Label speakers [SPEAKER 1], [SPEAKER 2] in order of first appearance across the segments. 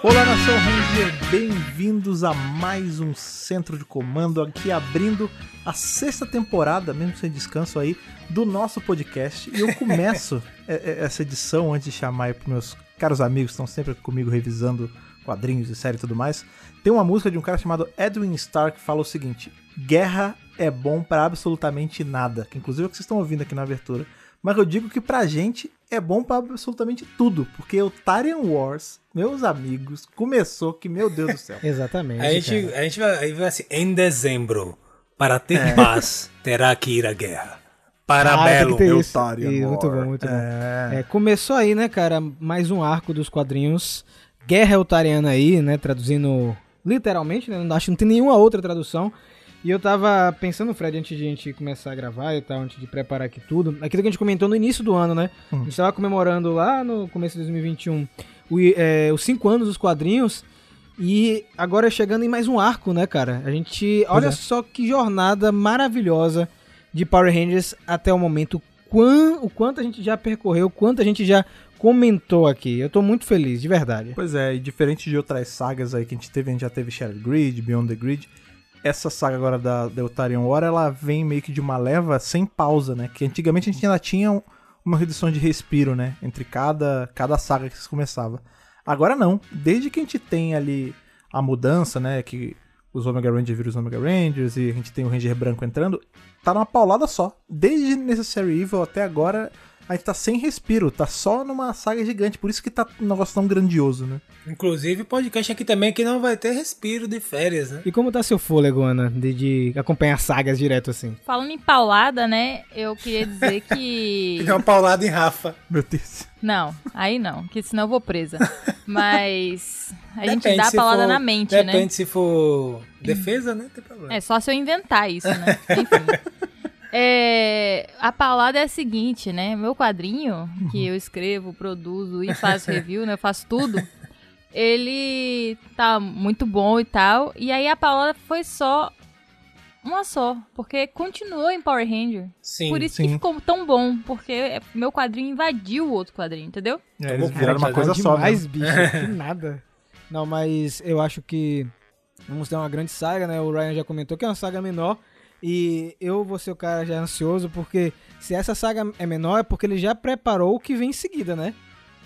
[SPEAKER 1] Olá, Nação Ranger, bem-vindos a mais um Centro de Comando, aqui abrindo a sexta temporada, mesmo sem descanso aí, do nosso podcast. E eu começo essa edição, antes de chamar aí pros meus caros amigos que estão sempre comigo revisando quadrinhos e série e tudo mais. Tem uma música de um cara chamado Edwin Stark que fala o seguinte: Guerra é bom para absolutamente nada, que inclusive é o que vocês estão ouvindo aqui na abertura. Mas eu digo que pra gente é bom para absolutamente tudo, porque o Tarian Wars, meus amigos, começou que, meu Deus do céu.
[SPEAKER 2] Exatamente.
[SPEAKER 3] A gente, a gente vai, vai assim, em dezembro, para ter é. paz, terá que ir à guerra. Parabelo,
[SPEAKER 2] ah, meu Tarian Wars. Muito bom, muito é. bom. É, começou aí, né, cara, mais um arco dos quadrinhos. Guerra Eltariana aí, né, traduzindo literalmente, né, acho que não tem nenhuma outra tradução. E eu tava pensando, Fred, antes de a gente começar a gravar e tal, antes de preparar aqui tudo, aquilo que a gente comentou no início do ano, né? Hum. A gente tava comemorando lá no começo de 2021 o, é, os cinco anos dos quadrinhos. E agora chegando em mais um arco, né, cara? A gente. Olha é. só que jornada maravilhosa de Power Rangers até o momento. Quão, o quanto a gente já percorreu, o quanto a gente já comentou aqui. Eu tô muito feliz, de verdade.
[SPEAKER 1] Pois é, e diferente de outras sagas aí que a gente teve, a gente já teve Shattered Grid, Beyond the Grid essa saga agora da Deltarian War, ela vem meio que de uma leva sem pausa, né? Que antigamente a gente ainda tinha uma redução de respiro, né? Entre cada, cada saga que se começava. Agora não. Desde que a gente tem ali a mudança, né? Que os Omega Rangers viram os Omega Rangers e a gente tem o Ranger branco entrando, tá numa paulada só. Desde Necessary Evil até agora a gente tá sem respiro, tá só numa saga gigante, por isso que tá um negócio tão grandioso, né?
[SPEAKER 3] Inclusive, podcast aqui também que não vai ter respiro de férias, né?
[SPEAKER 2] E como tá seu fôlego, Ana, de, de acompanhar sagas direto assim?
[SPEAKER 4] Falando em paulada, né, eu queria dizer que...
[SPEAKER 3] Tem uma paulada em Rafa.
[SPEAKER 1] Meu Deus.
[SPEAKER 4] Não, aí não, que senão eu vou presa. Mas a depende, gente dá a paulada for, na mente,
[SPEAKER 3] depende
[SPEAKER 4] né?
[SPEAKER 3] Depende se for defesa, né, tem problema.
[SPEAKER 4] É só se eu inventar isso, né? Enfim. É, a paulada é a seguinte, né? Meu quadrinho, que eu escrevo, produzo e faço review, né? Eu faço tudo. Ele tá muito bom e tal. E aí a paulada foi só uma só, porque continuou em Power Ranger.
[SPEAKER 3] Sim,
[SPEAKER 4] Por isso
[SPEAKER 3] sim.
[SPEAKER 4] que ficou tão bom, porque meu quadrinho invadiu o outro quadrinho, entendeu?
[SPEAKER 1] É, eles viraram uma coisa só,
[SPEAKER 2] mais bicho, que nada. Não, mas eu acho que vamos ter uma grande saga, né? O Ryan já comentou que é uma saga menor, e eu vou ser o cara já ansioso, porque se essa saga é menor, é porque ele já preparou o que vem em seguida, né?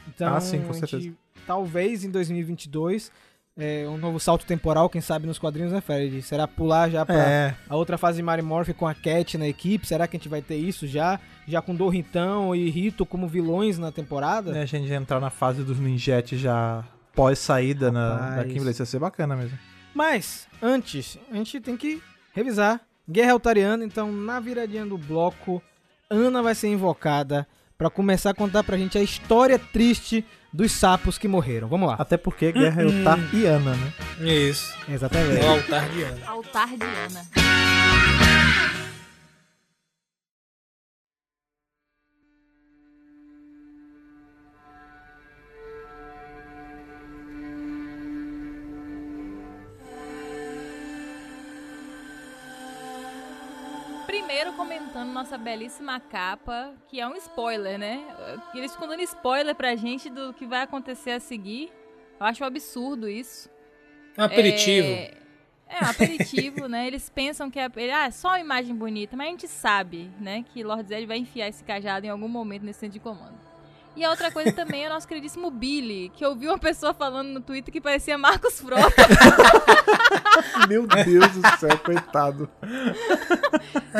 [SPEAKER 1] Então, ah, sim, com certeza. Gente,
[SPEAKER 2] talvez em 2022, é, um novo salto temporal, quem sabe nos quadrinhos, né, Fred? Será pular já pra é. a outra fase de Mary Morph com a Cat na equipe? Será que a gente vai ter isso já? Já com Dorritão e Rito como vilões na temporada?
[SPEAKER 1] É, a gente entrar na fase dos ninjetes já pós-saída da Kimberly, isso ia ser bacana mesmo.
[SPEAKER 2] Mas, antes, a gente tem que revisar Guerra Altariana, então na viradinha do bloco, Ana vai ser invocada para começar a contar pra gente a história triste dos sapos que morreram. Vamos lá.
[SPEAKER 1] Até porque Guerra hum, é Ana, né?
[SPEAKER 3] Isso.
[SPEAKER 2] Exatamente.
[SPEAKER 3] É o altar de Ana.
[SPEAKER 4] Altar de Ana. Primeiro comentando nossa belíssima capa, que é um spoiler, né? Eles ficam dando spoiler pra gente do que vai acontecer a seguir. Eu acho um absurdo isso.
[SPEAKER 3] É um aperitivo.
[SPEAKER 4] É, é um aperitivo, né? Eles pensam que é, ah, é só uma imagem bonita, mas a gente sabe, né, que Lord Zed vai enfiar esse cajado em algum momento nesse centro de comando. E a outra coisa também é o nosso queridíssimo Billy, que eu vi uma pessoa falando no Twitter que parecia Marcos Frota.
[SPEAKER 1] Meu Deus do céu, coitado.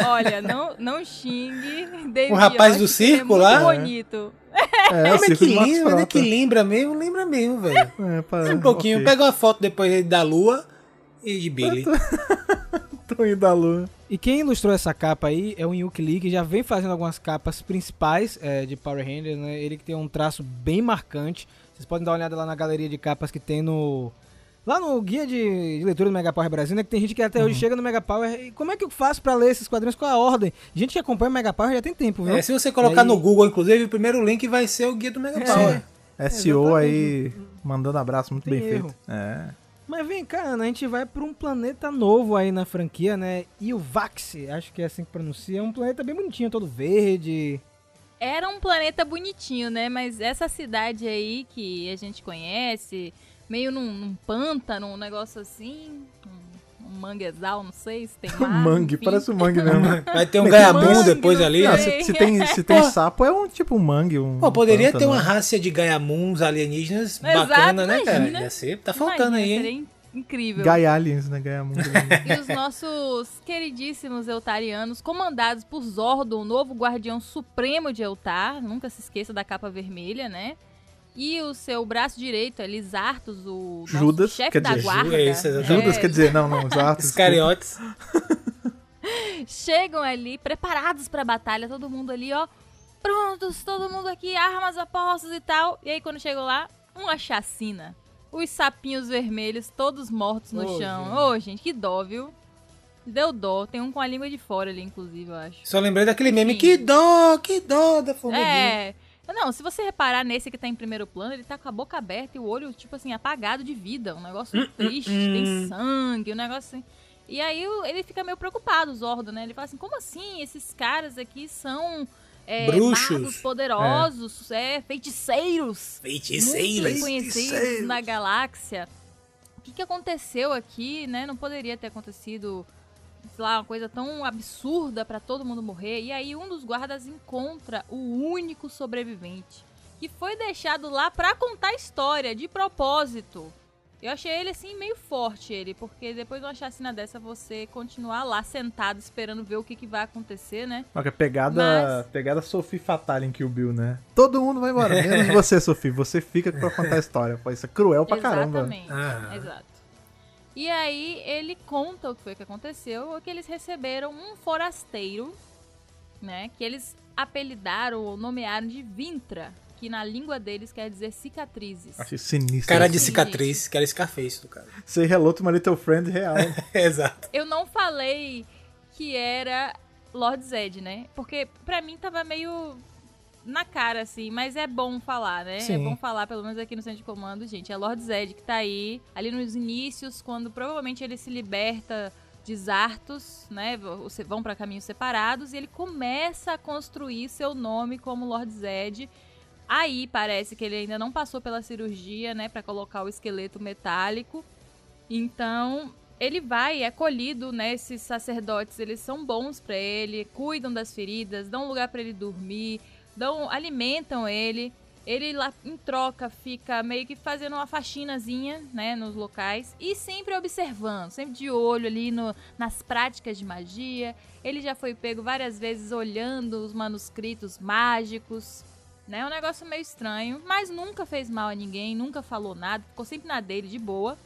[SPEAKER 4] Olha, não, não xingue. David
[SPEAKER 3] o rapaz do circo
[SPEAKER 4] é
[SPEAKER 3] lá?
[SPEAKER 4] Muito bonito.
[SPEAKER 3] É, é, é que lembra, é que lembra mesmo, lembra mesmo, velho. É, um pouquinho. Okay. Pega uma foto depois da lua e de Billy.
[SPEAKER 1] Tô indo da lua.
[SPEAKER 2] E quem ilustrou essa capa aí é o Yuki Lee, que já vem fazendo algumas capas principais é, de Power Rangers, né? Ele que tem um traço bem marcante. Vocês podem dar uma olhada lá na galeria de capas que tem no... Lá no guia de, de leitura do Mega Power Brasil, né? Que tem gente que até uhum. hoje chega no Mega Power e como é que eu faço pra ler esses quadrinhos? Qual a ordem? Gente que acompanha o Mega Power já tem tempo, viu?
[SPEAKER 3] É, se você colocar aí... no Google, inclusive, o primeiro link vai ser o guia do Mega Power.
[SPEAKER 1] É, SEO aí, mandando abraço, muito tem bem erro. feito. É.
[SPEAKER 2] Mas vem cá, Ana, a gente vai para um planeta novo aí na franquia, né? Ilvax, acho que é assim que pronuncia. É um planeta bem bonitinho, todo verde.
[SPEAKER 4] Era um planeta bonitinho, né? Mas essa cidade aí que a gente conhece, meio num, num pântano, um negócio assim. Um manguezal, não sei se tem mar.
[SPEAKER 1] mangue,
[SPEAKER 4] enfim.
[SPEAKER 1] parece um mangue mesmo.
[SPEAKER 3] Vai ter um gaiamun depois ali.
[SPEAKER 1] Não, se, se, tem, se tem sapo, é um tipo um mangue. Um,
[SPEAKER 3] Pô, poderia
[SPEAKER 1] pântano,
[SPEAKER 3] ter uma
[SPEAKER 1] né?
[SPEAKER 3] raça de gaiamuns alienígenas
[SPEAKER 4] Exato,
[SPEAKER 3] bacana, né, cara?
[SPEAKER 4] imagina.
[SPEAKER 3] Ia ser, tá faltando
[SPEAKER 4] Imagina,
[SPEAKER 3] aí, hein?
[SPEAKER 4] in- incrível.
[SPEAKER 1] Gaia Aliens, né?
[SPEAKER 4] E os nossos queridíssimos Eutarianos, comandados por Zordon, o novo guardião supremo de Eutar, nunca se esqueça da capa vermelha, né? E o seu braço direito é Lizartus, o
[SPEAKER 1] Judas,
[SPEAKER 4] chefe da
[SPEAKER 1] dizer,
[SPEAKER 4] guarda.
[SPEAKER 3] é isso, exatamente.
[SPEAKER 1] Judas,
[SPEAKER 4] É,
[SPEAKER 1] quer dizer, não, não, exato.
[SPEAKER 3] Iscariotes.
[SPEAKER 4] chegam ali preparados pra batalha, todo mundo ali, ó, prontos, todo mundo aqui, armas apostas e tal. E aí quando chegam lá, uma chacina. Os sapinhos vermelhos, todos mortos no
[SPEAKER 3] Ô,
[SPEAKER 4] chão. Ô, gente, que dó, viu? Deu dó. Tem um com a língua de fora ali, inclusive, eu acho.
[SPEAKER 3] Só lembrei daquele meme,
[SPEAKER 4] Sim.
[SPEAKER 3] que dó, que dó da formiguinha.
[SPEAKER 4] É. Não, se você reparar nesse que tá em primeiro plano, ele tá com a boca aberta e o olho, tipo assim, apagado de vida. Um negócio triste, tem sangue, um negócio assim. E aí ele fica meio preocupado, o Zordo, né? Ele fala assim, como assim? Esses caras aqui são é,
[SPEAKER 3] Bruxos.
[SPEAKER 4] magos poderosos, é. feiticeiros. Muito
[SPEAKER 3] Feiticeiros.
[SPEAKER 4] reconhecidos na galáxia. O que, que aconteceu aqui, né? Não poderia ter acontecido, sei lá, uma coisa tão absurda pra todo mundo morrer. E aí um dos guardas encontra o único sobrevivente, que foi deixado lá pra contar a história, de propósito. Eu achei ele assim meio forte ele, porque depois de uma chacina dessa você continuar lá sentado esperando ver o que, que vai acontecer, né?
[SPEAKER 1] Olha, pegada,
[SPEAKER 4] Mas-
[SPEAKER 1] pegada Sophie Fatal em Kill Bill, né? Todo mundo vai embora, menos você, Sophie. Você fica pra contar a história. Pô, isso é cruel pra caramba.
[SPEAKER 4] Exatamente.
[SPEAKER 3] Ah.
[SPEAKER 4] Exato. E aí ele conta o que foi que aconteceu, que eles receberam um forasteiro, né, que eles apelidaram ou nomearam de Vintra, que na língua deles quer dizer cicatrizes.
[SPEAKER 1] Achei sinistro.
[SPEAKER 3] Cara de cicatriz, que era Scarface do cara.
[SPEAKER 1] Say hello to my little friend real.
[SPEAKER 3] Exato.
[SPEAKER 4] Eu não falei que era Lord Zed, né? Porque pra mim tava meio na cara, assim, mas é bom falar, né? É
[SPEAKER 1] Sim.
[SPEAKER 4] bom falar, pelo menos aqui no centro de comando, gente. É Lord Zed que tá aí, ali nos inícios, quando provavelmente ele se liberta de Zartos, né? Vão pra caminhos separados e ele começa a construir seu nome como Lord Zed. Aí parece que ele ainda não passou pela cirurgia, né, Pra colocar o esqueleto metálico. Então, ele vai, é acolhido, né? Esses sacerdotes, eles são bons pra ele, cuidam das feridas, dão lugar pra ele dormir, dão, alimentam ele. Ele lá em troca fica meio que fazendo uma faxinazinha, né, nos locais e sempre observando, sempre de olho ali no, nas práticas de magia. Ele já foi pego várias vezes olhando os manuscritos mágicos, né? É um negócio meio estranho, mas nunca fez mal a ninguém, nunca falou nada, ficou sempre na dele de boa.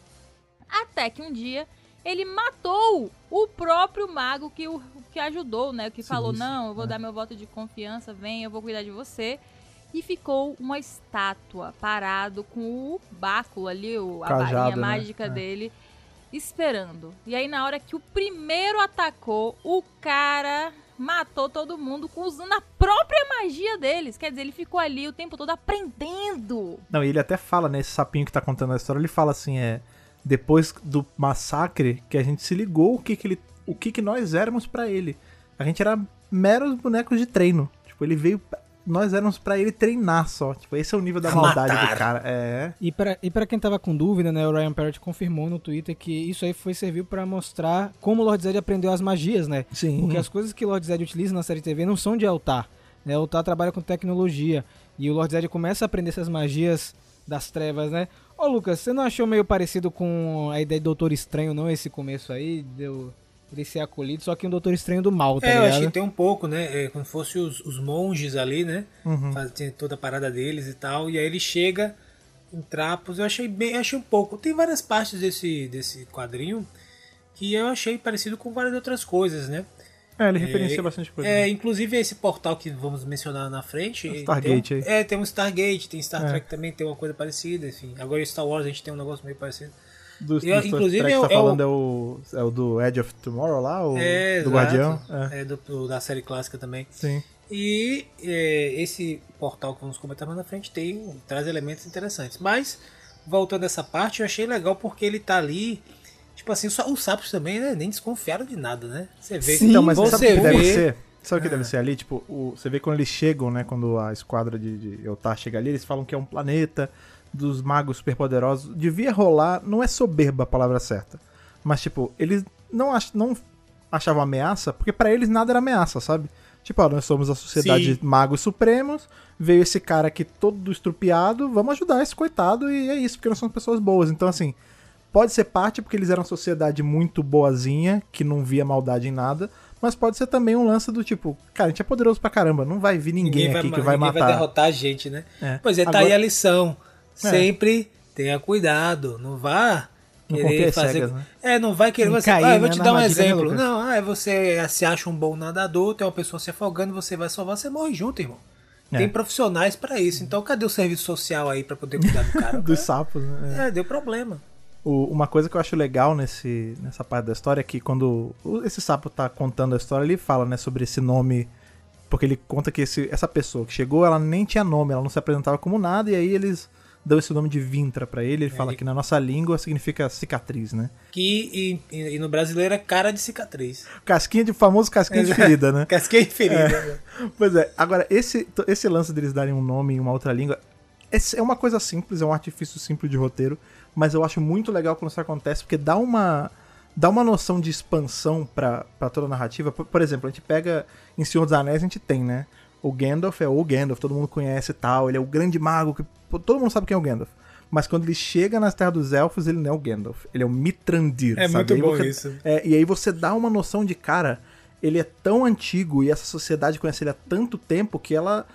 [SPEAKER 4] Até que um dia ele matou o próprio mago que o que ajudou, né? Que falou:
[SPEAKER 1] Sinistro,
[SPEAKER 4] "Não, eu vou
[SPEAKER 1] né?
[SPEAKER 4] dar meu voto de confiança, vem, eu vou cuidar de você". E ficou uma estátua parado com o báculo ali, o, a
[SPEAKER 1] Cajado,
[SPEAKER 4] varinha
[SPEAKER 1] né?
[SPEAKER 4] mágica
[SPEAKER 1] É.
[SPEAKER 4] dele, esperando. E aí na hora que o primeiro atacou, o cara matou todo mundo usando a própria magia deles. Quer dizer, ele ficou ali o tempo todo aprendendo.
[SPEAKER 1] Não, e ele até fala, né? Esse sapinho que tá contando a história, ele fala assim, é. Depois do massacre, que a gente se ligou o que que ele. O que que nós éramos pra ele. A gente era meros bonecos de treino. Tipo, ele veio. Nós éramos pra ele treinar só. Tipo, esse é o nível da maldade
[SPEAKER 3] matar.
[SPEAKER 1] do cara. É.
[SPEAKER 2] E pra, e pra quem tava com dúvida, né, o Ryan Parrott confirmou no Twitter que isso aí foi serviu pra mostrar como o Lord Zed aprendeu as magias, né?
[SPEAKER 1] Sim.
[SPEAKER 2] Porque as coisas que o Lord Zed utiliza na série TV não são de altar. Né? O altar trabalha com tecnologia. E o Lord Zed começa a aprender essas magias das trevas, né? Ô Lucas, você não achou meio parecido com a ideia de Doutor Estranho, não? Esse começo aí, deu ele ser acolhido, só que um Doutor Estranho do mal, tá
[SPEAKER 3] é, eu
[SPEAKER 2] ligado?
[SPEAKER 3] achei que tem um pouco, né? É, como se fosse os, os monges ali, né?
[SPEAKER 1] Uhum.
[SPEAKER 3] Faz, tem toda a parada deles e tal. E aí ele chega em trapos. Eu achei bem, eu achei um pouco. Tem várias partes desse, desse quadrinho que eu achei parecido com várias outras coisas, né?
[SPEAKER 1] É, ele referencia bastante coisa.
[SPEAKER 3] É, inclusive esse portal que vamos mencionar na frente.
[SPEAKER 1] O Stargate
[SPEAKER 3] tem
[SPEAKER 1] aí.
[SPEAKER 3] É, tem um Stargate, tem Star
[SPEAKER 1] É.
[SPEAKER 3] Trek também, tem uma coisa parecida, enfim. Agora em Star Wars a gente tem um negócio meio parecido.
[SPEAKER 1] Do, do
[SPEAKER 3] Eu,
[SPEAKER 1] Star
[SPEAKER 3] inclusive,
[SPEAKER 1] que
[SPEAKER 3] é
[SPEAKER 1] tá
[SPEAKER 3] é o-
[SPEAKER 1] falando é o, é o do Edge of Tomorrow lá? O,
[SPEAKER 3] É,
[SPEAKER 1] do
[SPEAKER 3] exato.
[SPEAKER 1] Guardião? É.
[SPEAKER 3] É, do, do- da série clássica também.
[SPEAKER 1] Sim.
[SPEAKER 3] E é, esse portal que vamos comentar mais na frente tem traz elementos interessantes. Mas, voltando a essa parte, eu achei legal porque ele tá ali. Tipo assim, só, os sapos também né, nem desconfiaram de nada, né? Você vê
[SPEAKER 1] então, mas
[SPEAKER 3] você
[SPEAKER 1] sabe o que
[SPEAKER 3] vê,
[SPEAKER 1] deve ser? Sabe o que
[SPEAKER 3] Ah.
[SPEAKER 1] deve ser ali? Tipo, o- você vê quando eles chegam, né? Quando a esquadra de, de Eltar chega ali, eles falam que é um planeta dos magos superpoderosos devia rolar, não é soberba a palavra certa, mas tipo, eles não, ach, não achavam ameaça, porque para eles nada era ameaça, sabe? Tipo, ó, nós somos a sociedade Sim. de magos supremos, veio esse cara aqui todo estrupiado, vamos ajudar esse coitado e é isso, porque nós somos pessoas boas. Então, assim, pode ser parte porque eles eram uma sociedade muito boazinha, que não via maldade em nada, mas pode ser também um lance do tipo, cara, a gente é poderoso pra caramba, não vai vir ninguém, ninguém aqui vai, que vai
[SPEAKER 3] ninguém
[SPEAKER 1] matar.
[SPEAKER 3] vai derrotar a gente, né? É. Pois é, tá Agora... aí a lição. É. Sempre tenha cuidado, não vá querer fazer. Cegas, né? É, não vai querer. Você... Cair, ah, eu vou né, te dar um exemplo. Não, ah, você se acha um bom nadador, tem uma pessoa se afogando, você vai salvar, você morre junto, irmão. É. Tem profissionais para isso. Então, cadê o serviço social aí para poder cuidar do cara?
[SPEAKER 1] Dos sapos, né?
[SPEAKER 3] É, deu problema.
[SPEAKER 1] O, uma coisa que eu acho legal nesse, nessa parte da história é que quando esse sapo tá contando a história, ele fala, né, sobre esse nome. Porque ele conta que esse, essa pessoa que chegou, ela nem tinha nome, ela não se apresentava como nada, e aí eles dão esse nome de Vintra para ele. Ele é, fala que na nossa língua significa cicatriz, né?
[SPEAKER 3] Que e, e, no brasileiro é cara de cicatriz.
[SPEAKER 1] Casquinha de famoso casquinha de ferida, né?
[SPEAKER 3] casquinha de ferida.
[SPEAKER 1] É. Pois é. Agora, esse, esse lance deles darem um nome em uma outra língua é uma coisa simples, é um artifício simples de roteiro, mas eu acho muito legal quando isso acontece, porque dá uma dá uma noção de expansão para toda a narrativa. Por, por, exemplo, a gente pega em Senhor dos Anéis, a gente tem, né? O Gandalf é o Gandalf, todo mundo conhece e tal, ele é o grande mago que todo mundo sabe quem é o Gandalf. Mas quando ele chega nas Terras dos Elfos, ele não é o Gandalf. Ele é o Mitrandir,
[SPEAKER 3] é
[SPEAKER 1] sabe?
[SPEAKER 3] muito bom
[SPEAKER 1] você,
[SPEAKER 3] isso.
[SPEAKER 1] É, e aí você dá uma noção de, cara, ele é tão antigo e essa sociedade conhece ele há tanto tempo que ela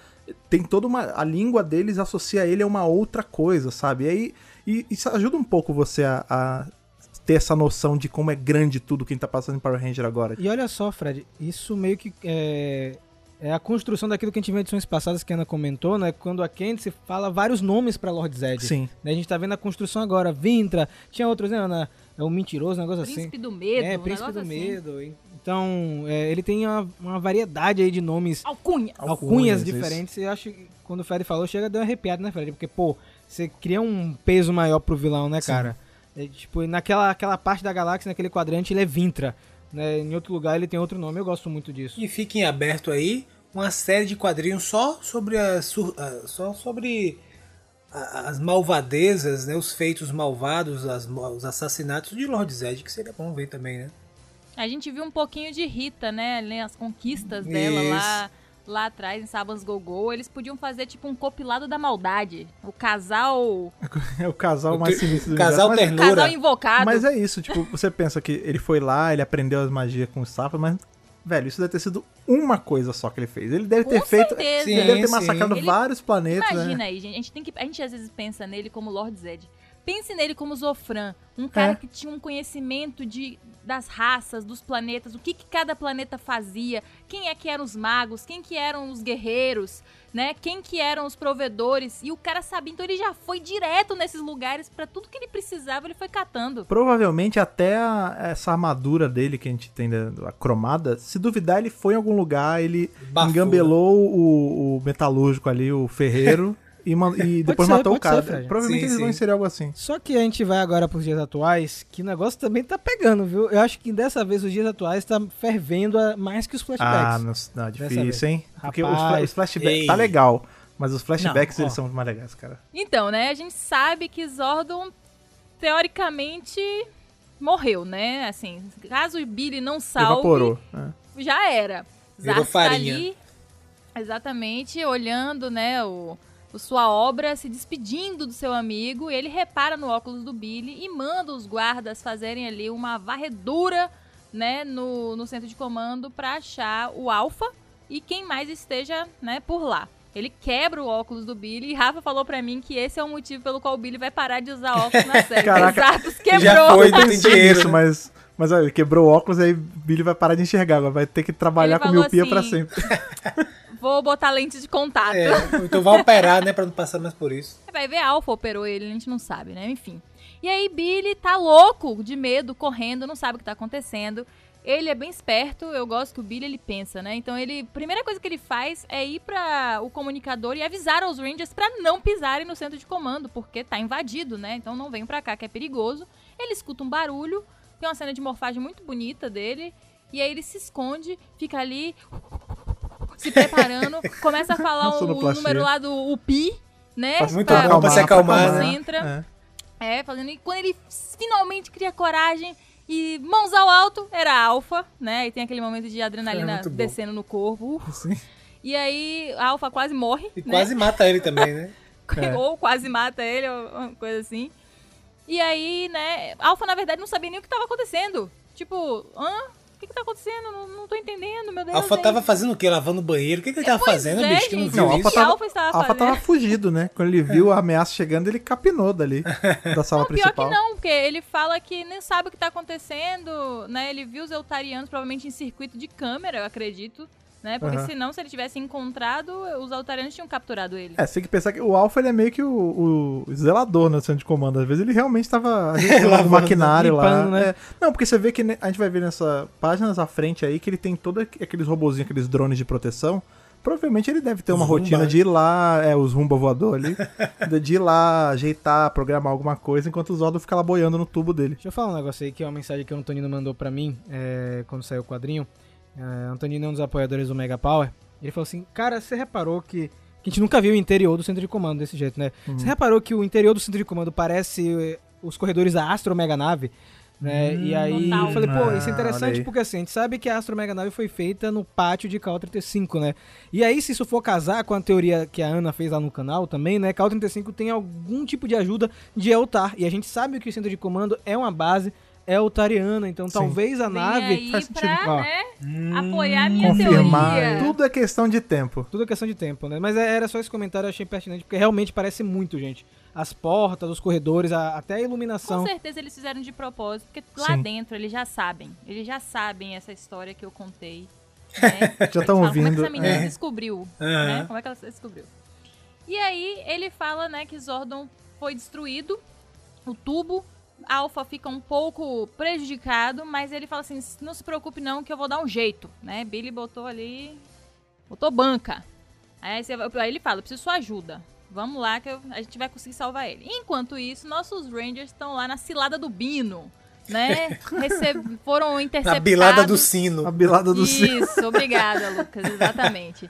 [SPEAKER 1] tem toda uma... A língua deles associa ele a uma outra coisa, sabe? E aí e, isso ajuda um pouco você a, a ter essa noção de como é grande tudo que a gente tá passando em Power Ranger agora.
[SPEAKER 2] E olha só, Fred, isso meio que é, é a construção daquilo que a gente viu em edições passadas que a Ana comentou, né? Quando a Candice fala vários nomes pra Lord Zed.
[SPEAKER 1] Sim.
[SPEAKER 2] Né? A gente tá vendo a construção agora. Vintra, tinha outros, né, Ana? É o mentiroso, um negócio
[SPEAKER 4] príncipe
[SPEAKER 2] assim.
[SPEAKER 4] Príncipe do Medo.
[SPEAKER 2] É, Príncipe do assim. Medo. Então, é, ele tem uma, uma, variedade aí de nomes.
[SPEAKER 4] Alcunha.
[SPEAKER 2] Alcunhas, Alcunhas diferentes. Isso. Eu acho que quando o Fred falou, chega a dar um arrepiado, né, Fred? Porque, pô, você cria um peso maior pro vilão, né, cara? É, tipo, naquela aquela parte da galáxia, naquele quadrante, ele é Vintra. Né? Em outro lugar ele tem outro nome, eu gosto muito disso.
[SPEAKER 3] E fica em aberto aí uma série de quadrinhos só sobre a, só sobre as malvadezas, né, os feitos malvados, as, os assassinatos de Lord Zed, que seria bom ver também, né?
[SPEAKER 4] A gente viu um pouquinho de Rita, né, as conquistas dela Isso. lá lá atrás em Sabans Gogô, eles podiam fazer tipo um copilado da maldade. O casal.
[SPEAKER 1] É o casal mais sinistro
[SPEAKER 3] do Casal
[SPEAKER 1] mas,
[SPEAKER 3] ternura.
[SPEAKER 4] Casal invocado.
[SPEAKER 1] Mas é isso, tipo, você pensa que ele foi lá, ele aprendeu as magias com os sapos, mas Velho, isso deve ter sido uma coisa só que ele fez. Ele deve
[SPEAKER 4] Com
[SPEAKER 1] ter
[SPEAKER 4] certeza.
[SPEAKER 1] feito. Sim, ele deve ter massacrado ele... vários planetas.
[SPEAKER 4] Né? Imagina
[SPEAKER 1] né?
[SPEAKER 4] aí, gente. A gente, tem que, a gente às vezes pensa nele como Lord Zed. Pense nele como Zofran, um cara é. que tinha um conhecimento de, das raças, dos planetas, o que, que cada planeta fazia, quem é que eram os magos, quem que eram os guerreiros, né? Quem que eram os provedores. E o cara sabia, então ele já foi direto nesses lugares para tudo que ele precisava, ele foi catando.
[SPEAKER 1] Provavelmente até a, essa armadura dele que a gente tem, a cromada, se duvidar, ele foi em algum lugar, ele Bafou, engambelou né? o, o metalúrgico ali, o ferreiro. e, e depois ser, matou o cara. Ser, Provavelmente sim, eles sim. vão inserir algo assim.
[SPEAKER 2] Só que a gente vai agora pros dias atuais, que o negócio também tá pegando, viu? Eu acho que dessa vez os dias atuais tá fervendo mais que os flashbacks.
[SPEAKER 1] Ah, não, não difícil, hein? Porque Rapaz, os, flashbacks tá legal, mas os flashbacks não, eles são mais legais, cara.
[SPEAKER 4] Então, né, a gente sabe que Zordon teoricamente morreu, né? Assim, caso o Billy não salve,
[SPEAKER 1] Evaporou, é.
[SPEAKER 4] já era. Zaz tá ali, exatamente, olhando, né, o sua obra se despedindo do seu amigo. ele repara no óculos do Billy e manda os guardas fazerem ali uma varredura né, no, no centro de comando para achar o Alpha e quem mais esteja né, por lá. Ele quebra o óculos do Billy e Rafa falou para mim que esse é o motivo pelo qual o Billy vai parar de usar óculos na série.
[SPEAKER 1] Caraca,
[SPEAKER 4] Exatos quebrou.
[SPEAKER 1] Já foi, não dinheiro, né? mas mas olha, quebrou o óculos aí Billy vai parar de enxergar, vai ter que trabalhar com miopia assim, para sempre.
[SPEAKER 4] vou botar lente de contato. É,
[SPEAKER 3] então vai operar, né, pra não passar mais por isso.
[SPEAKER 4] Vai ver, Alpha operou ele, a gente não sabe, né? Enfim. E aí Billy tá louco, de medo, correndo, não sabe o que tá acontecendo. Ele é bem esperto, eu gosto que o Billy ele pensa, né? Então ele, primeira coisa que ele faz é ir para o comunicador e avisar aos Rangers para não pisarem no centro de comando, porque tá invadido, né? Então não venham para cá que é perigoso. Ele escuta um barulho, tem uma cena de morfagem muito bonita dele, e aí ele se esconde, fica ali se preparando, começa a falar o, o número lá do o pi, né?
[SPEAKER 3] Faz muito pra, pra se acalmar,
[SPEAKER 4] né? Entra, é. é, fazendo. E quando ele finalmente cria coragem e mãos ao alto, era alfa, né? E tem aquele momento de adrenalina é descendo no corpo. Sim. E aí a alfa quase morre.
[SPEAKER 3] E né? quase mata ele também, né?
[SPEAKER 4] É. ou quase mata ele, ou uma coisa assim. E aí, né, Alpha, na verdade, não sabia nem o que estava acontecendo. Tipo, hã? O que, que tá acontecendo? Não, não tô entendendo, meu Deus.
[SPEAKER 3] Alpha
[SPEAKER 4] aí.
[SPEAKER 3] tava fazendo o quê? Lavando o banheiro? O que, que ele tava
[SPEAKER 4] pois
[SPEAKER 3] fazendo,
[SPEAKER 4] é,
[SPEAKER 3] bicho? Que
[SPEAKER 4] não
[SPEAKER 3] viu
[SPEAKER 1] não,
[SPEAKER 3] isso?
[SPEAKER 1] Alpha tava,
[SPEAKER 4] Alpha
[SPEAKER 1] tava fugido, né? Quando ele viu a ameaça chegando, ele capinou dali, da sala
[SPEAKER 4] não,
[SPEAKER 1] principal.
[SPEAKER 4] Pior que não, porque ele fala que nem sabe o que tá acontecendo, né? Ele viu os Eltarianos provavelmente em circuito de câmera, eu acredito né? Porque uhum. senão, se ele tivesse encontrado, os altarianos tinham capturado ele.
[SPEAKER 1] É, você tem que pensar que o Alpha ele é meio que o, o zelador no centro de comando. Às vezes ele realmente estava o maquinário lá. Né? É, não, porque você vê que a gente vai ver nessa páginas à frente aí que ele tem todos aqueles robozinhos, aqueles drones de proteção. Provavelmente ele deve ter uma Zumba. rotina de ir lá, é, os rumba voador ali, de ir lá, ajeitar, programar alguma coisa, enquanto o Zordon fica lá boiando no tubo dele.
[SPEAKER 2] Deixa eu falar um negócio aí, que é uma mensagem que o Antonino mandou para mim, é, quando saiu o quadrinho. É, Antonino é um dos apoiadores do Mega Power. Ele falou assim: Cara, você reparou que. que a gente nunca viu o interior do centro de comando desse jeito, né? Uhum. Você reparou que o interior do centro de comando parece eh, os corredores da Astro Mega Nave? Né? Hum, e aí total. eu falei, pô, isso é ah, interessante porque assim, a gente sabe que a Astro Mega Nave foi feita no pátio de Cal 35, né? E aí, se isso for casar com a teoria que a Ana fez lá no canal também, né? Cal 35 tem algum tipo de ajuda de Eltar. E a gente sabe que o centro de comando é uma base é otariana, então Sim. talvez a
[SPEAKER 4] Vem
[SPEAKER 2] nave
[SPEAKER 4] faz sentido. Pra, né, hum, apoiar a minha confirmar. teoria.
[SPEAKER 1] Tudo é questão de tempo.
[SPEAKER 2] Tudo é questão de tempo, né? Mas é, era só esse comentário, eu achei pertinente, porque realmente parece muito, gente. As portas, os corredores, a, até a iluminação.
[SPEAKER 4] Com certeza eles fizeram de propósito, porque lá Sim. dentro eles já sabem. Eles já sabem essa história que eu contei. Né?
[SPEAKER 1] já estão ouvindo. Como é que
[SPEAKER 4] essa menina é. descobriu? Uhum. Né? Como é que ela descobriu? E aí ele fala, né, que Zordon foi destruído, o tubo Alpha fica um pouco prejudicado, mas ele fala assim: não se preocupe, não, que eu vou dar um jeito, né? Billy botou ali. botou banca. Aí, você, aí ele fala: preciso sua ajuda. Vamos lá que eu, a gente vai conseguir salvar ele. Enquanto isso, nossos Rangers estão lá na cilada do Bino. Né? Receb foram interceptados.
[SPEAKER 3] A bilada do sino.
[SPEAKER 1] A bilada do
[SPEAKER 4] Isso,
[SPEAKER 1] sino.
[SPEAKER 4] Isso, obrigada, Lucas, exatamente.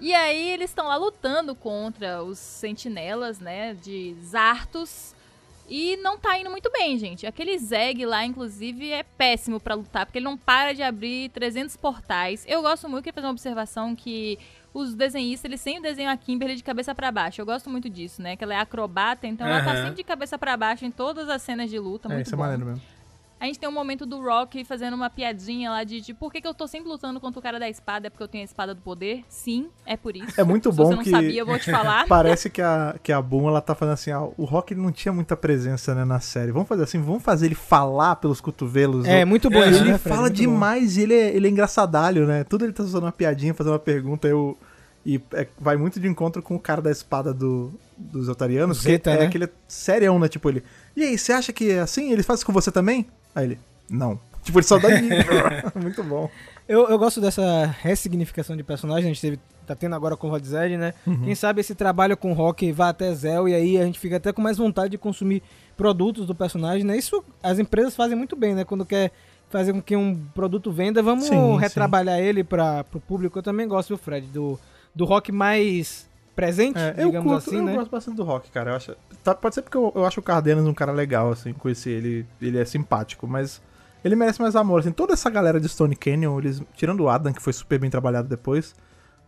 [SPEAKER 4] E aí eles estão lá lutando contra os sentinelas, né, de Zartos. E não tá indo muito bem, gente. Aquele Zeg lá, inclusive, é péssimo para lutar, porque ele não para de abrir 300 portais. Eu gosto muito de fazer uma observação que os desenhistas, eles sempre desenham a Kimberly de cabeça para baixo. Eu gosto muito disso, né? Que ela é acrobata, então uhum. ela tá sempre de cabeça para baixo em todas as cenas de luta. É, muito isso é bom. é maneiro mesmo. A gente tem um momento do Rock fazendo uma piadinha lá de, de por que, que eu tô sempre lutando contra o cara da espada? É porque eu tenho a espada do poder? Sim, é por isso.
[SPEAKER 1] É muito
[SPEAKER 4] Se
[SPEAKER 1] bom
[SPEAKER 4] você não
[SPEAKER 1] que
[SPEAKER 4] sabia, eu vou te falar.
[SPEAKER 1] Parece que a, que a Boom, ela tá falando assim, ah, o Rock não tinha muita presença né, na série. Vamos fazer assim, vamos fazer ele falar pelos cotovelos.
[SPEAKER 2] É, muito bom
[SPEAKER 1] é,
[SPEAKER 2] isso,
[SPEAKER 1] Ele
[SPEAKER 2] né,
[SPEAKER 1] fala demais e ele é, ele é engraçadalho, né? Tudo ele tá fazendo uma piadinha, fazendo uma pergunta, eu... E é, vai muito de encontro com o cara da espada do, dos otarianos. Zeta, que é né? aquele serião, né? Tipo, ele. E aí, você acha que é assim? Eles fazem com você também? Aí ele. Não. Tipo, ele só dá Muito bom.
[SPEAKER 2] Eu, eu gosto dessa ressignificação de personagem, a gente teve, tá tendo agora com o Rod Zed, né? Uhum. Quem sabe esse trabalho com o Rock vá até Zell e aí a gente fica até com mais vontade de consumir produtos do personagem, né? Isso as empresas fazem muito bem, né? Quando quer fazer com que um produto venda, vamos sim, retrabalhar sim. ele para o público. Eu também gosto do Fred, do, do Rock mais presente, é, digamos eu curto, assim,
[SPEAKER 1] eu
[SPEAKER 2] né?
[SPEAKER 1] Eu gosto bastante do Rock, cara. Eu acho, tá, pode ser porque eu, eu acho o Cardenas um cara legal, assim, conhecer ele, ele é simpático, mas ele merece mais amor. Assim, toda essa galera de Stone Canyon, eles, tirando o Adam, que foi super bem trabalhado depois,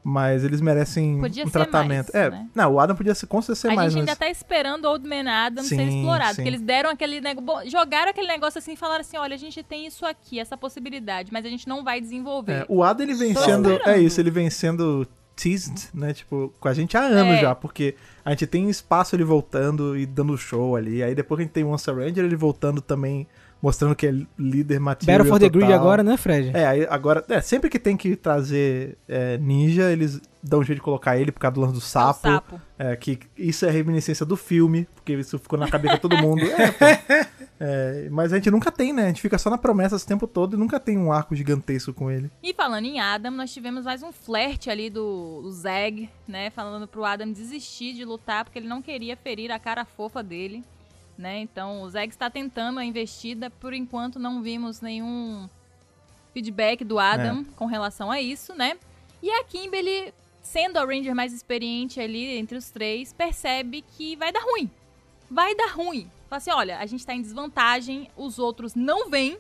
[SPEAKER 1] mas eles merecem podia um tratamento. Mais, é, né? não, o Adam podia ser, com certeza ser
[SPEAKER 4] a
[SPEAKER 1] mais.
[SPEAKER 4] A gente ainda
[SPEAKER 1] mas...
[SPEAKER 4] tá esperando o Old Man Adam sim, ser explorado, sim. porque eles deram aquele negócio, jogaram aquele negócio assim e falaram assim, olha, a gente tem isso aqui, essa possibilidade, mas a gente não vai desenvolver.
[SPEAKER 1] É, o Adam ele vem Tô sendo, esperando. é isso, ele vem sendo teased, né, tipo, com a gente há anos é. já, porque a gente tem espaço ele voltando e dando show ali, aí depois a gente tem o Once Ranger ele voltando também mostrando que é líder material
[SPEAKER 2] Battle for the Grid agora, né, Fred?
[SPEAKER 1] É, agora, é, sempre que tem que trazer é, ninja, eles dão um jeito de colocar ele por causa do lance do sapo. É, sapo. é que isso é reminiscência do filme, porque isso ficou na cabeça de todo mundo. É, é, mas a gente nunca tem, né? A gente fica só na promessa esse tempo todo e nunca tem um arco gigantesco com ele.
[SPEAKER 4] E falando em Adam, nós tivemos mais um flerte ali do, do Zeg, né? Falando pro Adam desistir de lutar porque ele não queria ferir a cara fofa dele né? Então o Zeg está tentando a investida, por enquanto não vimos nenhum feedback do Adam é. com relação a isso, né? E a Kimberly sendo a Ranger mais experiente ali entre os três, percebe que vai dar ruim. Vai dar ruim. Fala assim: olha, a gente tá em desvantagem, os outros não vêm,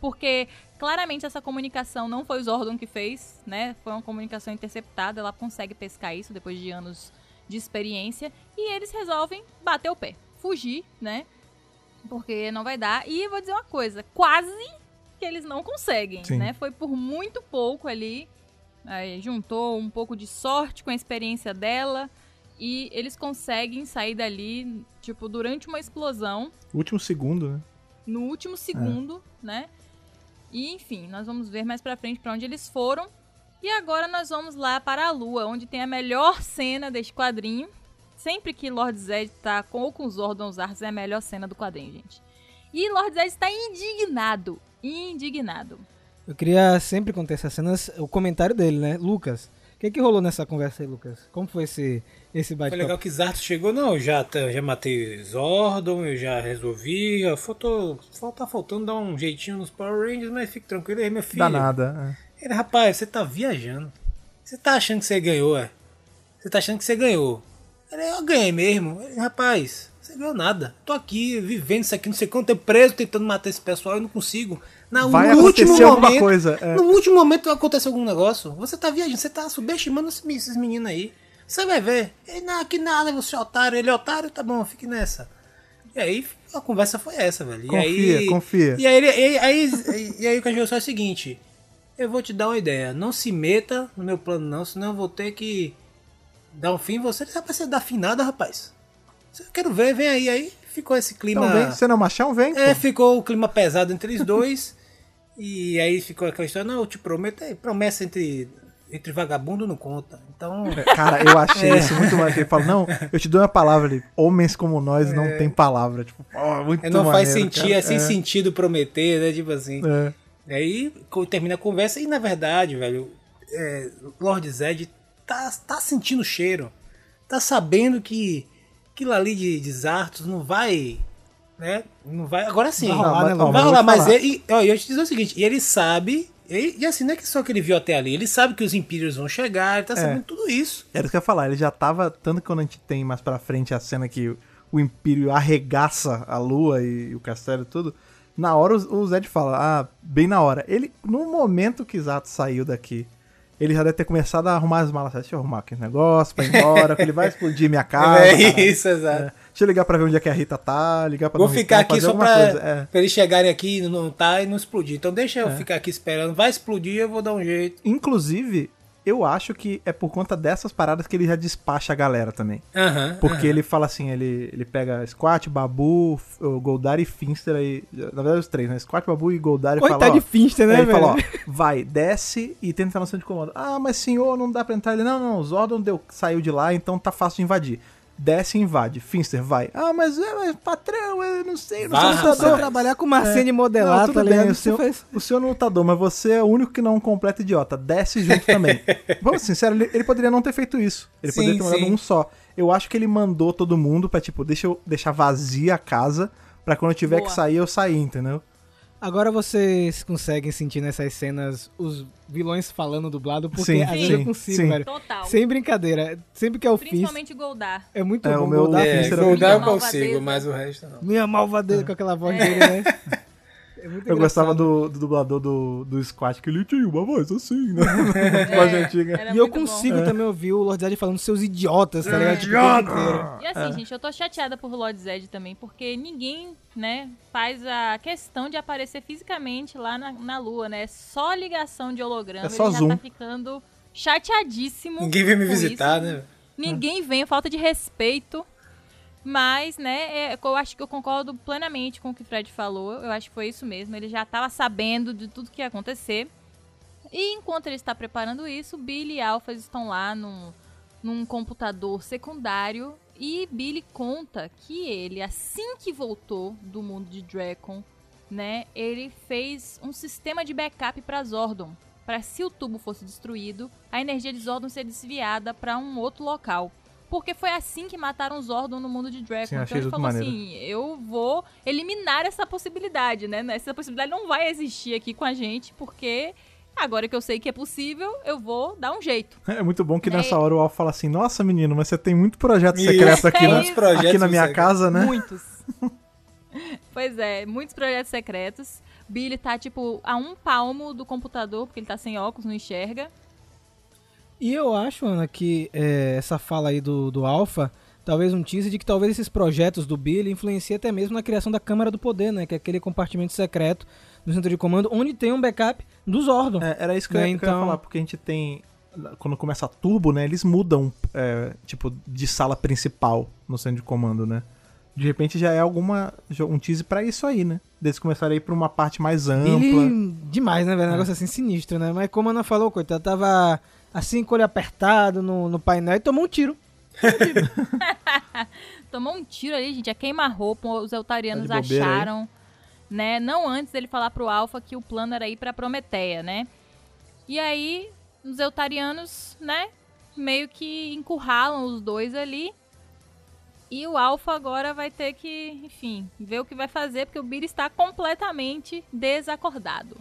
[SPEAKER 4] porque claramente essa comunicação não foi o Zordon que fez, né? Foi uma comunicação interceptada, ela consegue pescar isso depois de anos de experiência, e eles resolvem bater o pé, fugir, né? Porque não vai dar. E vou dizer uma coisa, quase que eles não conseguem,
[SPEAKER 1] Sim.
[SPEAKER 4] né? Foi por muito pouco ali. Aí juntou um pouco de sorte com a experiência dela e eles conseguem sair dali, tipo, durante uma explosão,
[SPEAKER 1] Último segundo, né?
[SPEAKER 4] no último segundo, né? E enfim, nós vamos ver mais pra frente pra onde eles foram. E agora nós vamos lá para a Lua, onde tem a melhor cena deste quadrinho. Sempre que Lord Zed tá com, ou com os Zordons Arts, é a melhor cena do quadrinho, gente. E Lord Zed está indignado. Indignado.
[SPEAKER 2] Eu queria sempre contar essas cenas, o comentário dele, né? Lucas, o que, que rolou nessa conversa aí, Lucas? Como foi esse, esse
[SPEAKER 3] Foi
[SPEAKER 2] bate-papo?
[SPEAKER 3] legal que Zarto chegou, não, eu já, tá- já matei Zordon, eu já resolvi, faltou, falta faltando dar um jeitinho nos Power Rangers, mas fique tranquilo aí, meu filho.
[SPEAKER 1] Dá nada. é.
[SPEAKER 3] Ele, rapaz, você tá viajando. Você tá achando que você ganhou, é? Você tá achando que você ganhou. Ele, eu ganhei mesmo. Ele, rapaz, você ganhou nada. Tô aqui vivendo isso aqui, não sei quanto tempo preso, tentando matar esse pessoal e não consigo. Na,
[SPEAKER 1] Vai
[SPEAKER 3] no último
[SPEAKER 1] acontecer alguma
[SPEAKER 3] momento,
[SPEAKER 1] coisa, é.
[SPEAKER 3] No último momento aconteceu algum negócio. Você tá viajando, você tá subestimando esses esses meninos aí. Você vai ver. Ele, não, que nada, você é otário. Ele é otário, tá bom, fique nessa. E aí a conversa foi essa, velho. E
[SPEAKER 1] Confia,
[SPEAKER 3] aí,
[SPEAKER 1] confia.
[SPEAKER 3] E aí, e aí, e, aí o que a gente é o seguinte. Eu vou te dar uma ideia. Não se meta no meu plano, não, senão eu vou ter que dar um fim em você. Você vai ser dar fim nada, rapaz. Eu quero ver, vem aí. Aí ficou esse clima.
[SPEAKER 1] Então vem, você não é machão, vem.
[SPEAKER 3] É,
[SPEAKER 1] pô.
[SPEAKER 3] ficou o clima pesado entre os dois. e aí ficou aquela história, não, eu te prometo, é, promessa entre, entre vagabundo não conta. Então.
[SPEAKER 1] Cara, eu achei isso muito maneiro. Ele fala, não, eu te dou uma palavra ali. Homens como nós não tem palavra. Tipo, ó, muito
[SPEAKER 3] É, não faz
[SPEAKER 1] maneiro,
[SPEAKER 3] sentido,
[SPEAKER 1] cara.
[SPEAKER 3] é sem sentido prometer, né? Tipo assim.
[SPEAKER 1] É.
[SPEAKER 3] Aí termina a conversa e na verdade, velho, é, Lord Zed tá, tá sentindo o cheiro. Tá sabendo que aquilo ali de, de Zartos não vai. Né? Não vai. Agora sim.
[SPEAKER 2] Vai rolar, né,
[SPEAKER 3] não vai
[SPEAKER 1] Mas
[SPEAKER 3] rolar, mas
[SPEAKER 1] falar.
[SPEAKER 3] ele. Ó, e eu te dizer o seguinte, e ele sabe. E, e assim, não é que só que ele viu até ali, ele sabe que os Imperials vão chegar, ele tá sabendo tudo isso.
[SPEAKER 1] Era isso que eu ia falar, ele já tava. Tanto que quando a gente tem mais pra frente a cena que o Império arregaça a lua e, o castelo e tudo. Na hora o, Zed fala, ah, bem na hora. Ele, no momento que Zato saiu daqui, ele já deve ter começado a arrumar as malas. Deixa eu arrumar aqui um negócio pra ir embora, que ele vai explodir minha casa.
[SPEAKER 3] é isso, exato.
[SPEAKER 1] É. Deixa eu ligar pra ver onde é que a Rita tá, ligar pra
[SPEAKER 3] Vou ficar
[SPEAKER 1] Ritão,
[SPEAKER 3] aqui
[SPEAKER 1] fazer
[SPEAKER 3] só pra,
[SPEAKER 1] coisa. É.
[SPEAKER 3] pra eles chegarem aqui e não tá e não explodir. Então deixa eu ficar aqui esperando. Vai explodir, eu vou dar um jeito.
[SPEAKER 1] Inclusive, eu acho que é por conta dessas paradas que ele já despacha a galera também. Porque ele fala assim, ele, ele pega Squat, Babu, Goldar e Finster aí. Na verdade, os três, né? Squat, Babu e Goldar e fala.
[SPEAKER 2] Coitado
[SPEAKER 1] ó,
[SPEAKER 2] de Finster, né,
[SPEAKER 1] aí ele fala, ó, vai, desce e tenta entrar no centro de comando. Ah, mas senhor, não dá pra entrar. Ele, não, não, o Zordon deu, saiu de lá, então tá fácil de invadir. Desce e invade. Finster, vai. Ah, mas, é, mas patrão, eu não sei, eu não sou lutador.
[SPEAKER 2] trabalhar com Marcene modelar,
[SPEAKER 1] Não, tudo
[SPEAKER 2] tá ligado?
[SPEAKER 1] o
[SPEAKER 2] Você
[SPEAKER 1] senhor,
[SPEAKER 2] faz-
[SPEAKER 1] o senhor não é lutador, mas você é o único que não é um completo idiota. Desce junto também. Vamos ser sinceros, ele, ele poderia não ter feito isso. Ele
[SPEAKER 3] Sim,
[SPEAKER 1] poderia ter mandado
[SPEAKER 3] sim.
[SPEAKER 1] um só. Eu acho que ele mandou todo mundo pra, tipo, deixa eu deixar vazia a casa pra quando eu tiver
[SPEAKER 4] Boa.
[SPEAKER 1] que sair, eu sair, entendeu?
[SPEAKER 2] Agora vocês conseguem sentir nessas cenas os vilões falando dublado, porque
[SPEAKER 1] Sim,
[SPEAKER 2] às vezes
[SPEAKER 1] sim,
[SPEAKER 2] eu consigo,
[SPEAKER 1] sim.
[SPEAKER 2] velho.
[SPEAKER 4] Total.
[SPEAKER 2] Sem brincadeira. Sempre que eu fiz,
[SPEAKER 4] Principalmente Goldar.
[SPEAKER 2] é muito
[SPEAKER 1] É,
[SPEAKER 2] bom.
[SPEAKER 1] o meu-
[SPEAKER 2] Goldar
[SPEAKER 3] É. Goldar eu
[SPEAKER 4] Malvadeza.
[SPEAKER 3] consigo, mas o resto não.
[SPEAKER 2] Minha malvadeza com aquela voz dele, né? É muito
[SPEAKER 1] Eu gostava do, do dublador do, do Squat, que ele tinha uma voz assim, né? voz antiga.
[SPEAKER 2] E eu
[SPEAKER 4] muito bom.
[SPEAKER 2] consigo também ouvir o Lord Zed falando seus idiotas, tá
[SPEAKER 1] É,
[SPEAKER 2] ligado? Tipo, inteiro.
[SPEAKER 4] E assim, gente, eu tô chateada por Lord Zed também, porque ninguém, né, faz a questão de aparecer fisicamente lá na, na Lua, né? É só ligação de holograma.
[SPEAKER 1] É só
[SPEAKER 4] Ele já
[SPEAKER 1] zoom.
[SPEAKER 4] tá ficando chateadíssimo.
[SPEAKER 3] Ninguém veio me visitar,
[SPEAKER 4] isso.
[SPEAKER 3] né?
[SPEAKER 4] Ninguém vem, falta de respeito. Mas, né, é, eu acho que eu concordo plenamente com o que o Fred falou. Eu acho que foi isso mesmo. Ele já estava sabendo de tudo que ia acontecer. E enquanto ele está preparando isso, Billy e Alphas estão lá num, num computador secundário. E Billy conta que ele, assim que voltou do mundo de Dracon, né, ele fez um sistema de backup para Zordon. Para se o tubo fosse destruído, a energia de Zordon ser desviada para um outro local. Porque foi assim que mataram Zordon no mundo de Dracon.
[SPEAKER 1] Sim,
[SPEAKER 4] então ele falou
[SPEAKER 1] maneiro.
[SPEAKER 4] assim: eu vou eliminar essa possibilidade, né? Essa possibilidade não vai existir aqui com a gente, porque agora que eu sei que é possível, eu vou dar um jeito.
[SPEAKER 1] É muito bom que né? nessa hora o Alf fala assim: Nossa, menino, mas você tem muito projeto secreto aqui,
[SPEAKER 4] é
[SPEAKER 1] na, aqui na minha casa, né?
[SPEAKER 4] Muitos. pois é, muitos projetos secretos. Billy tá, tipo, a um palmo do computador, porque ele tá sem óculos, não enxerga.
[SPEAKER 2] E eu acho, Ana, que é, essa fala aí do, do Alpha, talvez um teaser de que talvez esses projetos do Billy influenciem até mesmo na criação da Câmara do Poder, né? Que é aquele compartimento secreto no centro de comando, onde tem um backup do Zordon.
[SPEAKER 1] É, era isso que, né? eu, ia, então... eu ia falar, porque a gente tem quando começa a turbo, né, eles mudam, é, tipo, de sala principal no centro de comando, né? De repente já é alguma. um teaser para isso aí, né? Deles começarem a ir pra uma parte mais ampla. Ele,
[SPEAKER 2] demais, né, velho? Um é. negócio assim sinistro, né? Mas como a Ana falou, coitado, tava assim com o olho apertado no, no painel e tomou um tiro.
[SPEAKER 4] tomou um tiro ali, gente. A queima-roupa, os eutarianos tá acharam, aí. né? Não antes dele falar pro Alpha que o plano era ir pra Prometeia, né? E aí, os eutarianos, né? Meio que encurralam os dois ali. E o Alpha agora vai ter que, enfim, ver o que vai fazer, porque o Billy está completamente desacordado.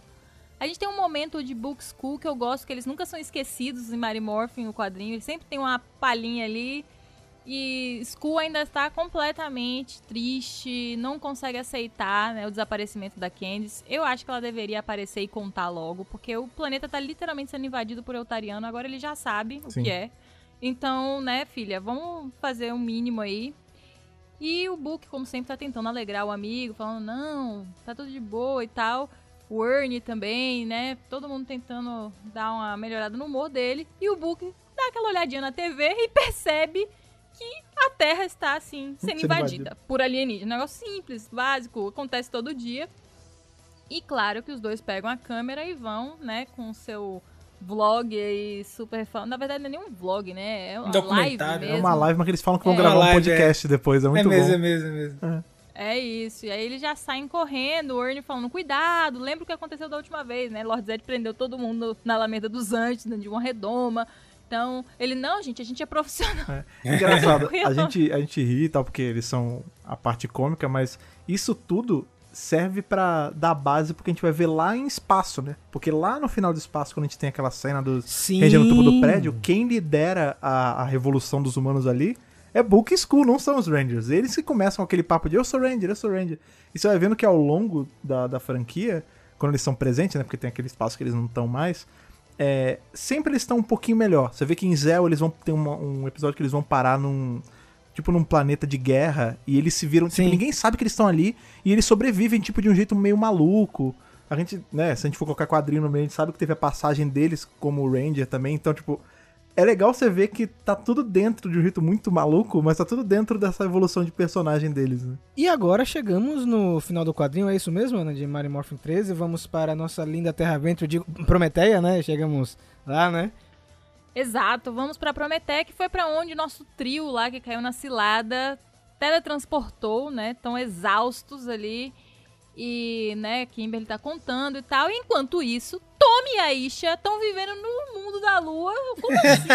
[SPEAKER 4] A gente tem um momento de Book School que eu gosto, que eles nunca são esquecidos em Mary Morphin, o quadrinho. Ele sempre tem uma palhinha ali. E School ainda está completamente triste, não consegue aceitar né, o desaparecimento da Candice. Eu acho que ela deveria aparecer e contar logo, porque o planeta está literalmente sendo invadido por Eutariano, agora ele já sabe o Sim. que é. Então, né, filha, vamos fazer um mínimo aí. E o Book, como sempre, tá tentando alegrar o amigo, falando, não, tá tudo de boa e tal. O Ernie também, né? Todo mundo tentando dar uma melhorada no humor dele. E o Book dá aquela olhadinha na TV e percebe que a Terra está, assim, sendo invadida por alienígena. Negócio simples, básico, acontece todo dia. E claro que os dois pegam a câmera e vão, né, com o seu vlog aí super fã. Na verdade, não é nem um vlog, né? É uma live mesmo. É
[SPEAKER 1] uma live, mas eles falam que vão é. gravar um podcast é. depois. É muito
[SPEAKER 3] é mesmo,
[SPEAKER 1] bom.
[SPEAKER 3] É mesmo, é mesmo. É.
[SPEAKER 4] É isso. E aí eles já saem correndo, o Ernie falando, cuidado, lembra o que aconteceu da última vez, né? Lord Zed prendeu todo mundo na Alameda dos Anjos, de uma redoma. Então, ele, não, gente, a gente é profissional.
[SPEAKER 1] É. Engraçado, a gente, a gente ri e tal, porque eles são a parte cômica, mas isso tudo serve para dar base porque a gente vai ver lá em espaço, né? Porque lá no final do espaço, quando a gente tem aquela cena dos Sim. no topo do prédio, quem lidera a, a revolução dos humanos ali é Book School, não são os Rangers. Eles que começam aquele papo de eu sou Ranger, eu sou Ranger. E você vai vendo que ao longo da, da franquia, quando eles são presentes, né? Porque tem aquele espaço que eles não estão mais. É, sempre eles estão um pouquinho melhor. Você vê que em Zell eles vão ter uma, um episódio que eles vão parar num. Tipo, num planeta de guerra. E eles se viram. Tipo, ninguém sabe que eles estão ali. E eles sobrevivem, tipo, de um jeito meio maluco. A gente, né, se a gente for colocar quadrinho no meio, a gente sabe que teve a passagem deles como Ranger também. Então, tipo, é legal você ver que tá tudo dentro de um jeito muito maluco, mas tá tudo dentro dessa evolução de personagem deles, né?
[SPEAKER 2] E agora chegamos no final do quadrinho, é isso mesmo, Ana, de Mario Morphin 13. Vamos para a nossa linda Terra Venture de Prometeia, né? Chegamos lá, né?
[SPEAKER 4] Exato, vamos para Prometeia, que foi para onde nosso trio lá que caiu na cilada teletransportou, né? Tão exaustos ali e, né, Kimberly tá contando e tal. E enquanto isso, Tommy e a Isha estão vivendo no mundo da lua. Como assim?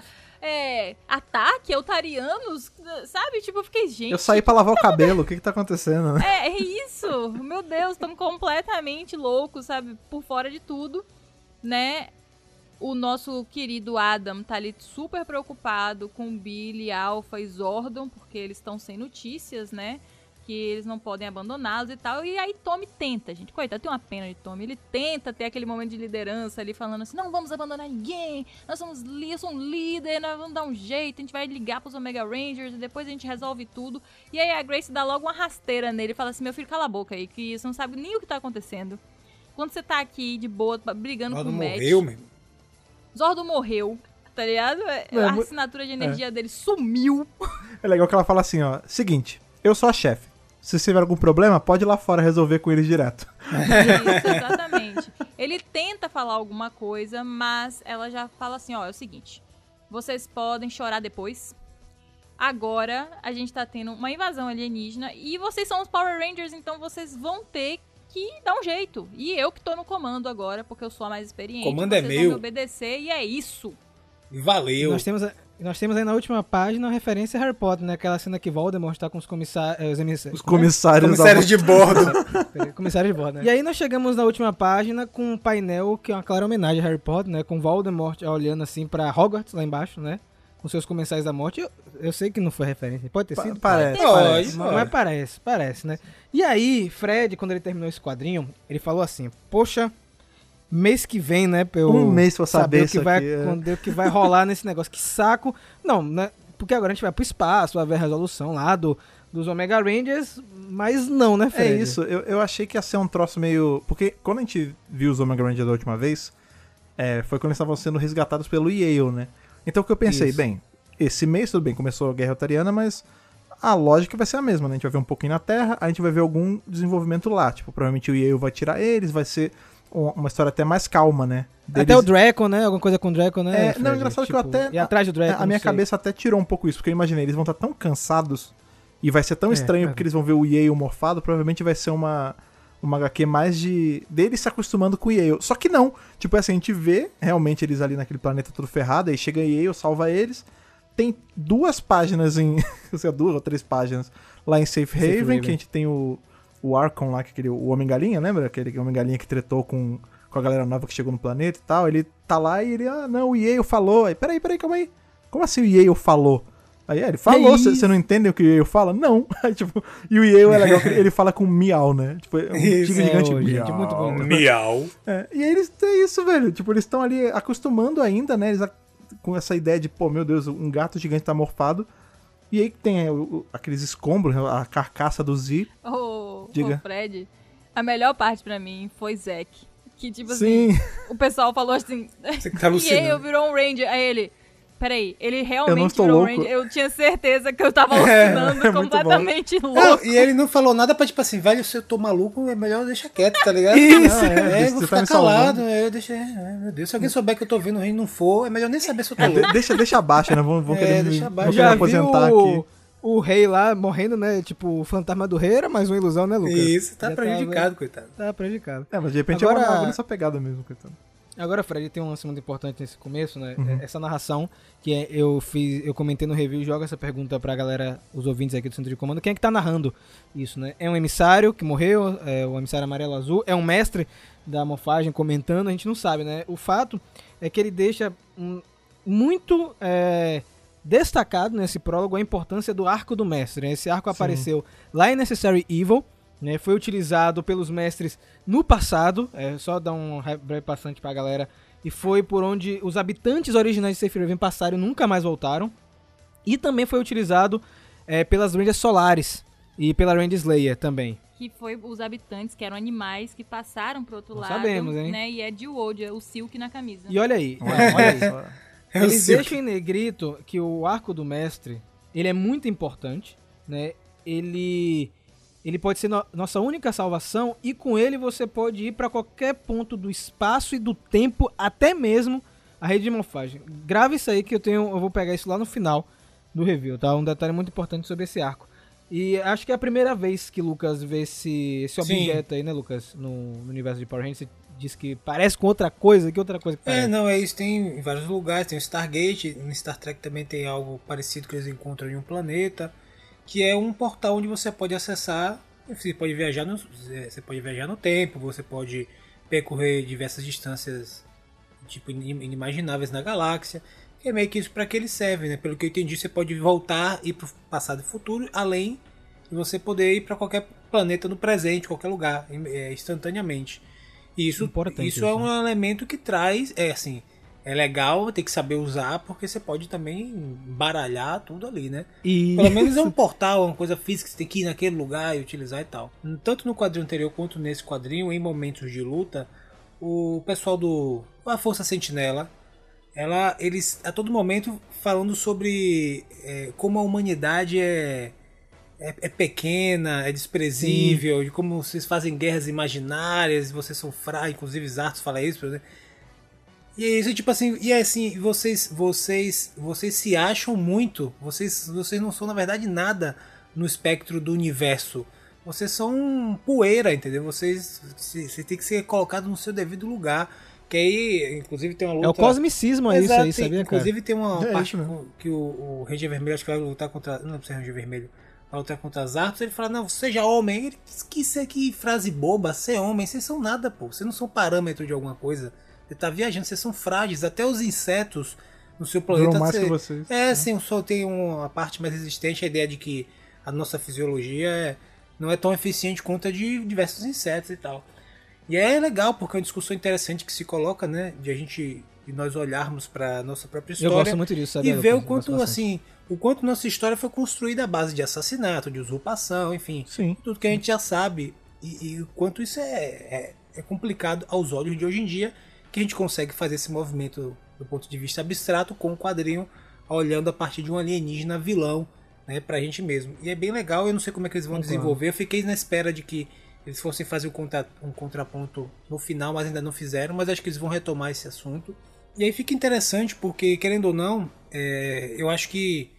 [SPEAKER 4] é, ataque, eutarianos, sabe? Tipo, eu fiquei, gente.
[SPEAKER 1] Eu saí pra lavar o cabelo, o que que tá acontecendo?
[SPEAKER 4] É, é isso. Meu Deus, estamos completamente loucos, sabe? Por fora de tudo, né? O nosso querido Adam tá ali super preocupado com Billy, Alpha e Zordon, porque eles estão sem notícias, né? Que eles não podem abandoná-los e tal. E aí Tommy tenta, gente. Coitado, tem uma pena de Tommy. Ele tenta ter aquele momento de liderança ali, falando assim: não vamos abandonar ninguém, nós somos eu sou um líder, nós vamos dar um jeito, a gente vai ligar pros Omega Rangers e depois a gente resolve tudo. E aí a Grace dá logo uma rasteira nele e fala assim: meu filho, cala a boca aí, que você não sabe nem o que tá acontecendo. Quando você tá aqui de boa, brigando Zordo com o Matt.
[SPEAKER 3] morreu, mesmo.
[SPEAKER 4] Zordo morreu tá ligado? É, a assinatura de energia é. dele sumiu.
[SPEAKER 1] É legal que ela fala assim, ó, seguinte, eu sou a chefe se você tiver algum problema, pode ir lá fora resolver com eles direto.
[SPEAKER 4] Isso, exatamente. Ele tenta falar alguma coisa, mas ela já fala assim: ó, é o seguinte, vocês podem chorar depois. Agora a gente tá tendo uma invasão alienígena e vocês são os Power Rangers, então vocês vão ter que dar um jeito. E eu que tô no comando agora, porque eu sou a mais experiente.
[SPEAKER 3] O comando é meu. Vão me
[SPEAKER 4] obedecer e é isso.
[SPEAKER 3] Valeu.
[SPEAKER 2] Nós temos, nós temos aí na última página uma referência a Harry Potter, né? Aquela cena que Voldemort tá com os comissários.
[SPEAKER 1] Os, os comissários,
[SPEAKER 3] comissários de bordo.
[SPEAKER 2] comissários de bordo, né? E aí nós chegamos na última página com um painel que é uma clara homenagem a Harry Potter, né? Com Voldemort olhando assim pra Hogwarts lá embaixo, né? Com seus comensais da morte. Eu, eu sei que não foi referência. Pode ter sido?
[SPEAKER 1] Parece.
[SPEAKER 2] Parece, parece, mas, mas parece, parece, né? E aí, Fred, quando ele terminou esse quadrinho, ele falou assim: Poxa, mês que vem, né? Pra eu
[SPEAKER 1] um mês pra saber, saber o
[SPEAKER 2] que vai, aqui, é. o que vai rolar nesse negócio. Que saco. Não, né? Porque agora a gente vai pro espaço, vai ver a resolução lá do, dos Omega Rangers, mas não, né, Fred?
[SPEAKER 1] É isso, eu, eu achei que ia ser um troço meio. Porque quando a gente viu os Omega Rangers da última vez, é, foi quando eles estavam sendo resgatados pelo Yale, né? Então o que eu pensei, isso. bem, esse mês tudo bem, começou a Guerra Otariana, mas a lógica vai ser a mesma, né? A gente vai ver um pouquinho na Terra, a gente vai ver algum desenvolvimento lá. Tipo, provavelmente o Yale vai tirar eles, vai ser uma história até mais calma, né?
[SPEAKER 2] Deles... Até o Draco, né? Alguma coisa com o Draco, né?
[SPEAKER 1] É, Fred? não, engraçado tipo, que eu tipo, até.
[SPEAKER 2] E atrás do Draco.
[SPEAKER 1] A, minha sei. cabeça até tirou um pouco isso, porque eu imaginei, eles vão estar tão cansados e vai ser tão é, estranho é. porque eles vão ver o Yale morfado, provavelmente vai ser uma. Uma HQ mais de. deles se acostumando com o Yale. Só que não. Tipo assim, a gente vê realmente eles ali naquele planeta todo ferrado, aí chega Yale, salva eles. Tem duas páginas em. sei duas ou três páginas lá em Safe Haven, Safe Haven. que a gente tem o o Arcon lá, que aquele, o Homem-Galinha, lembra? Aquele Homem-Galinha que tretou com, com a galera nova que chegou no planeta e tal. Ele tá lá e ele, ah, não, o Yale falou. Aí, peraí, peraí, calma aí. Como assim o Yale falou? Aí é, ele falou, você não entende o que o Yale fala? Não. Aí, tipo, e o Yale é legal ele fala com miau, né? Tipo, é um
[SPEAKER 2] isso, gigante é, miau. Gente, muito bom.
[SPEAKER 3] Miau.
[SPEAKER 1] É, e aí eles têm isso, velho. Tipo, eles estão ali acostumando ainda, né? Eles com essa ideia de, pô, meu Deus, um gato gigante tá morfado. E aí tem é, o, aqueles escombros, a carcaça do Z.
[SPEAKER 4] Diga. Fred, a melhor parte para mim foi Zack. Que, tipo Sim. assim, o pessoal falou assim. Você tá e aí eu virou um Ranger. Aí ele. Peraí, ele realmente
[SPEAKER 1] virou
[SPEAKER 4] um Ranger. Eu tinha certeza que eu tava é, alucinando é, é completamente louco. Não,
[SPEAKER 3] e ele não falou nada pra, tipo assim, velho, se eu tô maluco, é melhor deixar quieto, tá ligado? Isso, não, é, é, vou ficar tá calado. Eu deixei, é, meu Deus, se alguém souber que eu tô vendo o reino não for, é melhor nem saber se eu tô louco.
[SPEAKER 1] deixa, deixa abaixo, né? Vamos, vamos
[SPEAKER 2] é,
[SPEAKER 1] querer,
[SPEAKER 2] deixa abaixo. Já aposentar aqui o rei lá morrendo, né? Tipo, o fantasma do rei era mais uma ilusão, né, Lucas?
[SPEAKER 3] Isso, tá Já prejudicado, tava, coitado.
[SPEAKER 2] Tá prejudicado.
[SPEAKER 1] É, mas de repente Agora, é uma nessa pegada mesmo, coitado.
[SPEAKER 2] Agora, Fred, tem um lance muito importante nesse começo, né? Uhum. Essa narração que é, eu fiz, eu comentei no review jogo essa pergunta pra galera, os ouvintes aqui do Centro de Comando. Quem é que tá narrando isso, né? É um emissário que morreu, é o emissário amarelo azul, é um mestre da morfagem comentando, a gente não sabe, né? O fato é que ele deixa um, muito é, destacado nesse prólogo a importância do arco do mestre. Né? Esse arco Sim. apareceu lá em Necessary Evil, né? foi utilizado pelos mestres no passado, é só dar um breve passante pra galera, e foi por onde os habitantes originais de Sephiroth passaram e nunca mais voltaram. E também foi utilizado é, pelas Rangers Solares e pela Ranger Slayer também.
[SPEAKER 4] Que foi os habitantes, que eram animais, que passaram pro outro
[SPEAKER 2] Não
[SPEAKER 4] lado.
[SPEAKER 2] Sabemos, hein?
[SPEAKER 4] Né? E é de Wold, é o silk na camisa.
[SPEAKER 2] E olha aí, olha aí. É Eles deixam em negrito que o arco do mestre, ele é muito importante, né? Ele ele pode ser no, nossa única salvação e com ele você pode ir para qualquer ponto do espaço e do tempo, até mesmo a rede de morfagem. Grave isso aí que eu tenho, eu vou pegar isso lá no final do review, tá? Um detalhe muito importante sobre esse arco. E acho que é a primeira vez que Lucas vê esse, esse objeto aí, né, Lucas, no, no universo de Power Rangers diz que parece com outra coisa, que outra coisa que
[SPEAKER 3] É, não, é isso, tem em vários lugares, tem o Stargate, no Star Trek também tem algo parecido que eles encontram em um planeta, que é um portal onde você pode acessar, você pode viajar no, você pode viajar no tempo, você pode percorrer diversas distâncias tipo inimagináveis na galáxia. Que é meio que isso para que ele serve, né? Pelo que eu entendi, você pode voltar e ir para o passado e futuro, além de você poder ir para qualquer planeta no presente, qualquer lugar, é, instantaneamente. Isso, Importante isso, é um né? elemento que traz, é assim, é legal ter que saber usar, porque você pode também baralhar tudo ali, né? E... Pelo menos é um portal, uma coisa física, você tem que ir naquele lugar e utilizar e tal. Tanto no quadrinho anterior quanto nesse quadrinho, em momentos de luta, o pessoal do a Força Sentinela, ela, eles a todo momento falando sobre é, como a humanidade é é, é pequena, é desprezível, Sim. de como vocês fazem guerras imaginárias, vocês são fracos, inclusive Zartos fala isso. E é isso, tipo assim, e é assim, vocês, vocês, vocês se acham muito, vocês, vocês não são na verdade nada no espectro do universo. Vocês são poeira, entendeu? Vocês, você tem que ser colocado no seu devido lugar Que aí, inclusive, tem uma luta.
[SPEAKER 2] É o cosmicismo aí, isso aí, sabia,
[SPEAKER 3] Inclusive,
[SPEAKER 2] cara?
[SPEAKER 3] tem uma
[SPEAKER 1] É
[SPEAKER 3] parte
[SPEAKER 1] isso
[SPEAKER 3] que o, o Ranger Vermelho, acho que vai lutar contra. Não lembro se é Ranger Vermelho. Vai lutar contra as artes. Ele fala: Não, seja homem. Ele diz que isso aqui, frase boba. Ser homem, vocês são nada, pô. Vocês não são parâmetro de alguma coisa. Você tá viajando, vocês são frágeis. Até os insetos no seu planeta.
[SPEAKER 1] Duram mais
[SPEAKER 3] cê-
[SPEAKER 1] que vocês.
[SPEAKER 3] É, sim, o Sol tem uma parte mais resistente. A ideia de que a nossa fisiologia é- não é tão eficiente quanto a de diversos insetos e tal. E é legal, porque é uma discussão interessante que se coloca, né? De a gente. De nós olharmos para nossa própria
[SPEAKER 2] Eu
[SPEAKER 3] história
[SPEAKER 2] gosto muito disso, sabe?
[SPEAKER 3] e ver o quanto, assim, o quanto nossa história foi construída à base de assassinato, de usurpação, enfim.
[SPEAKER 1] Sim.
[SPEAKER 3] Tudo que a gente já sabe. E, e o quanto isso é, é, é complicado aos olhos de hoje em dia, que a gente consegue fazer esse movimento do ponto de vista abstrato com o quadrinho olhando a partir de um alienígena vilão, né, pra gente mesmo. E é bem legal, eu não sei como é que eles vão
[SPEAKER 2] Concordo.
[SPEAKER 3] desenvolver. Eu fiquei na espera de que eles fossem fazer um, contra, um contraponto no final, mas ainda não fizeram, mas acho que eles vão retomar esse assunto. E aí fica interessante porque, querendo ou não, é, eu acho que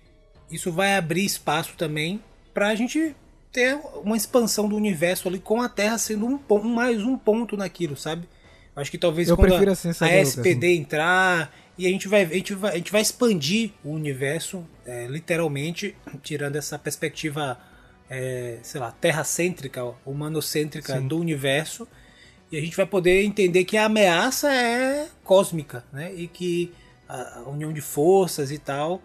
[SPEAKER 3] isso vai abrir espaço também pra gente ter uma expansão do universo ali com a Terra sendo um, mais um ponto naquilo, sabe? Acho que talvez
[SPEAKER 2] Eu
[SPEAKER 3] quando a,
[SPEAKER 2] assim,
[SPEAKER 3] a? SPD entrar e a gente vai, a gente vai, a gente vai expandir o universo, é, literalmente, tirando essa perspectiva, é, sei lá, terracêntrica, humanocêntrica
[SPEAKER 1] Sim.
[SPEAKER 3] do universo. E a gente vai poder entender que a ameaça é cósmica, né? E que a a união de forças e tal,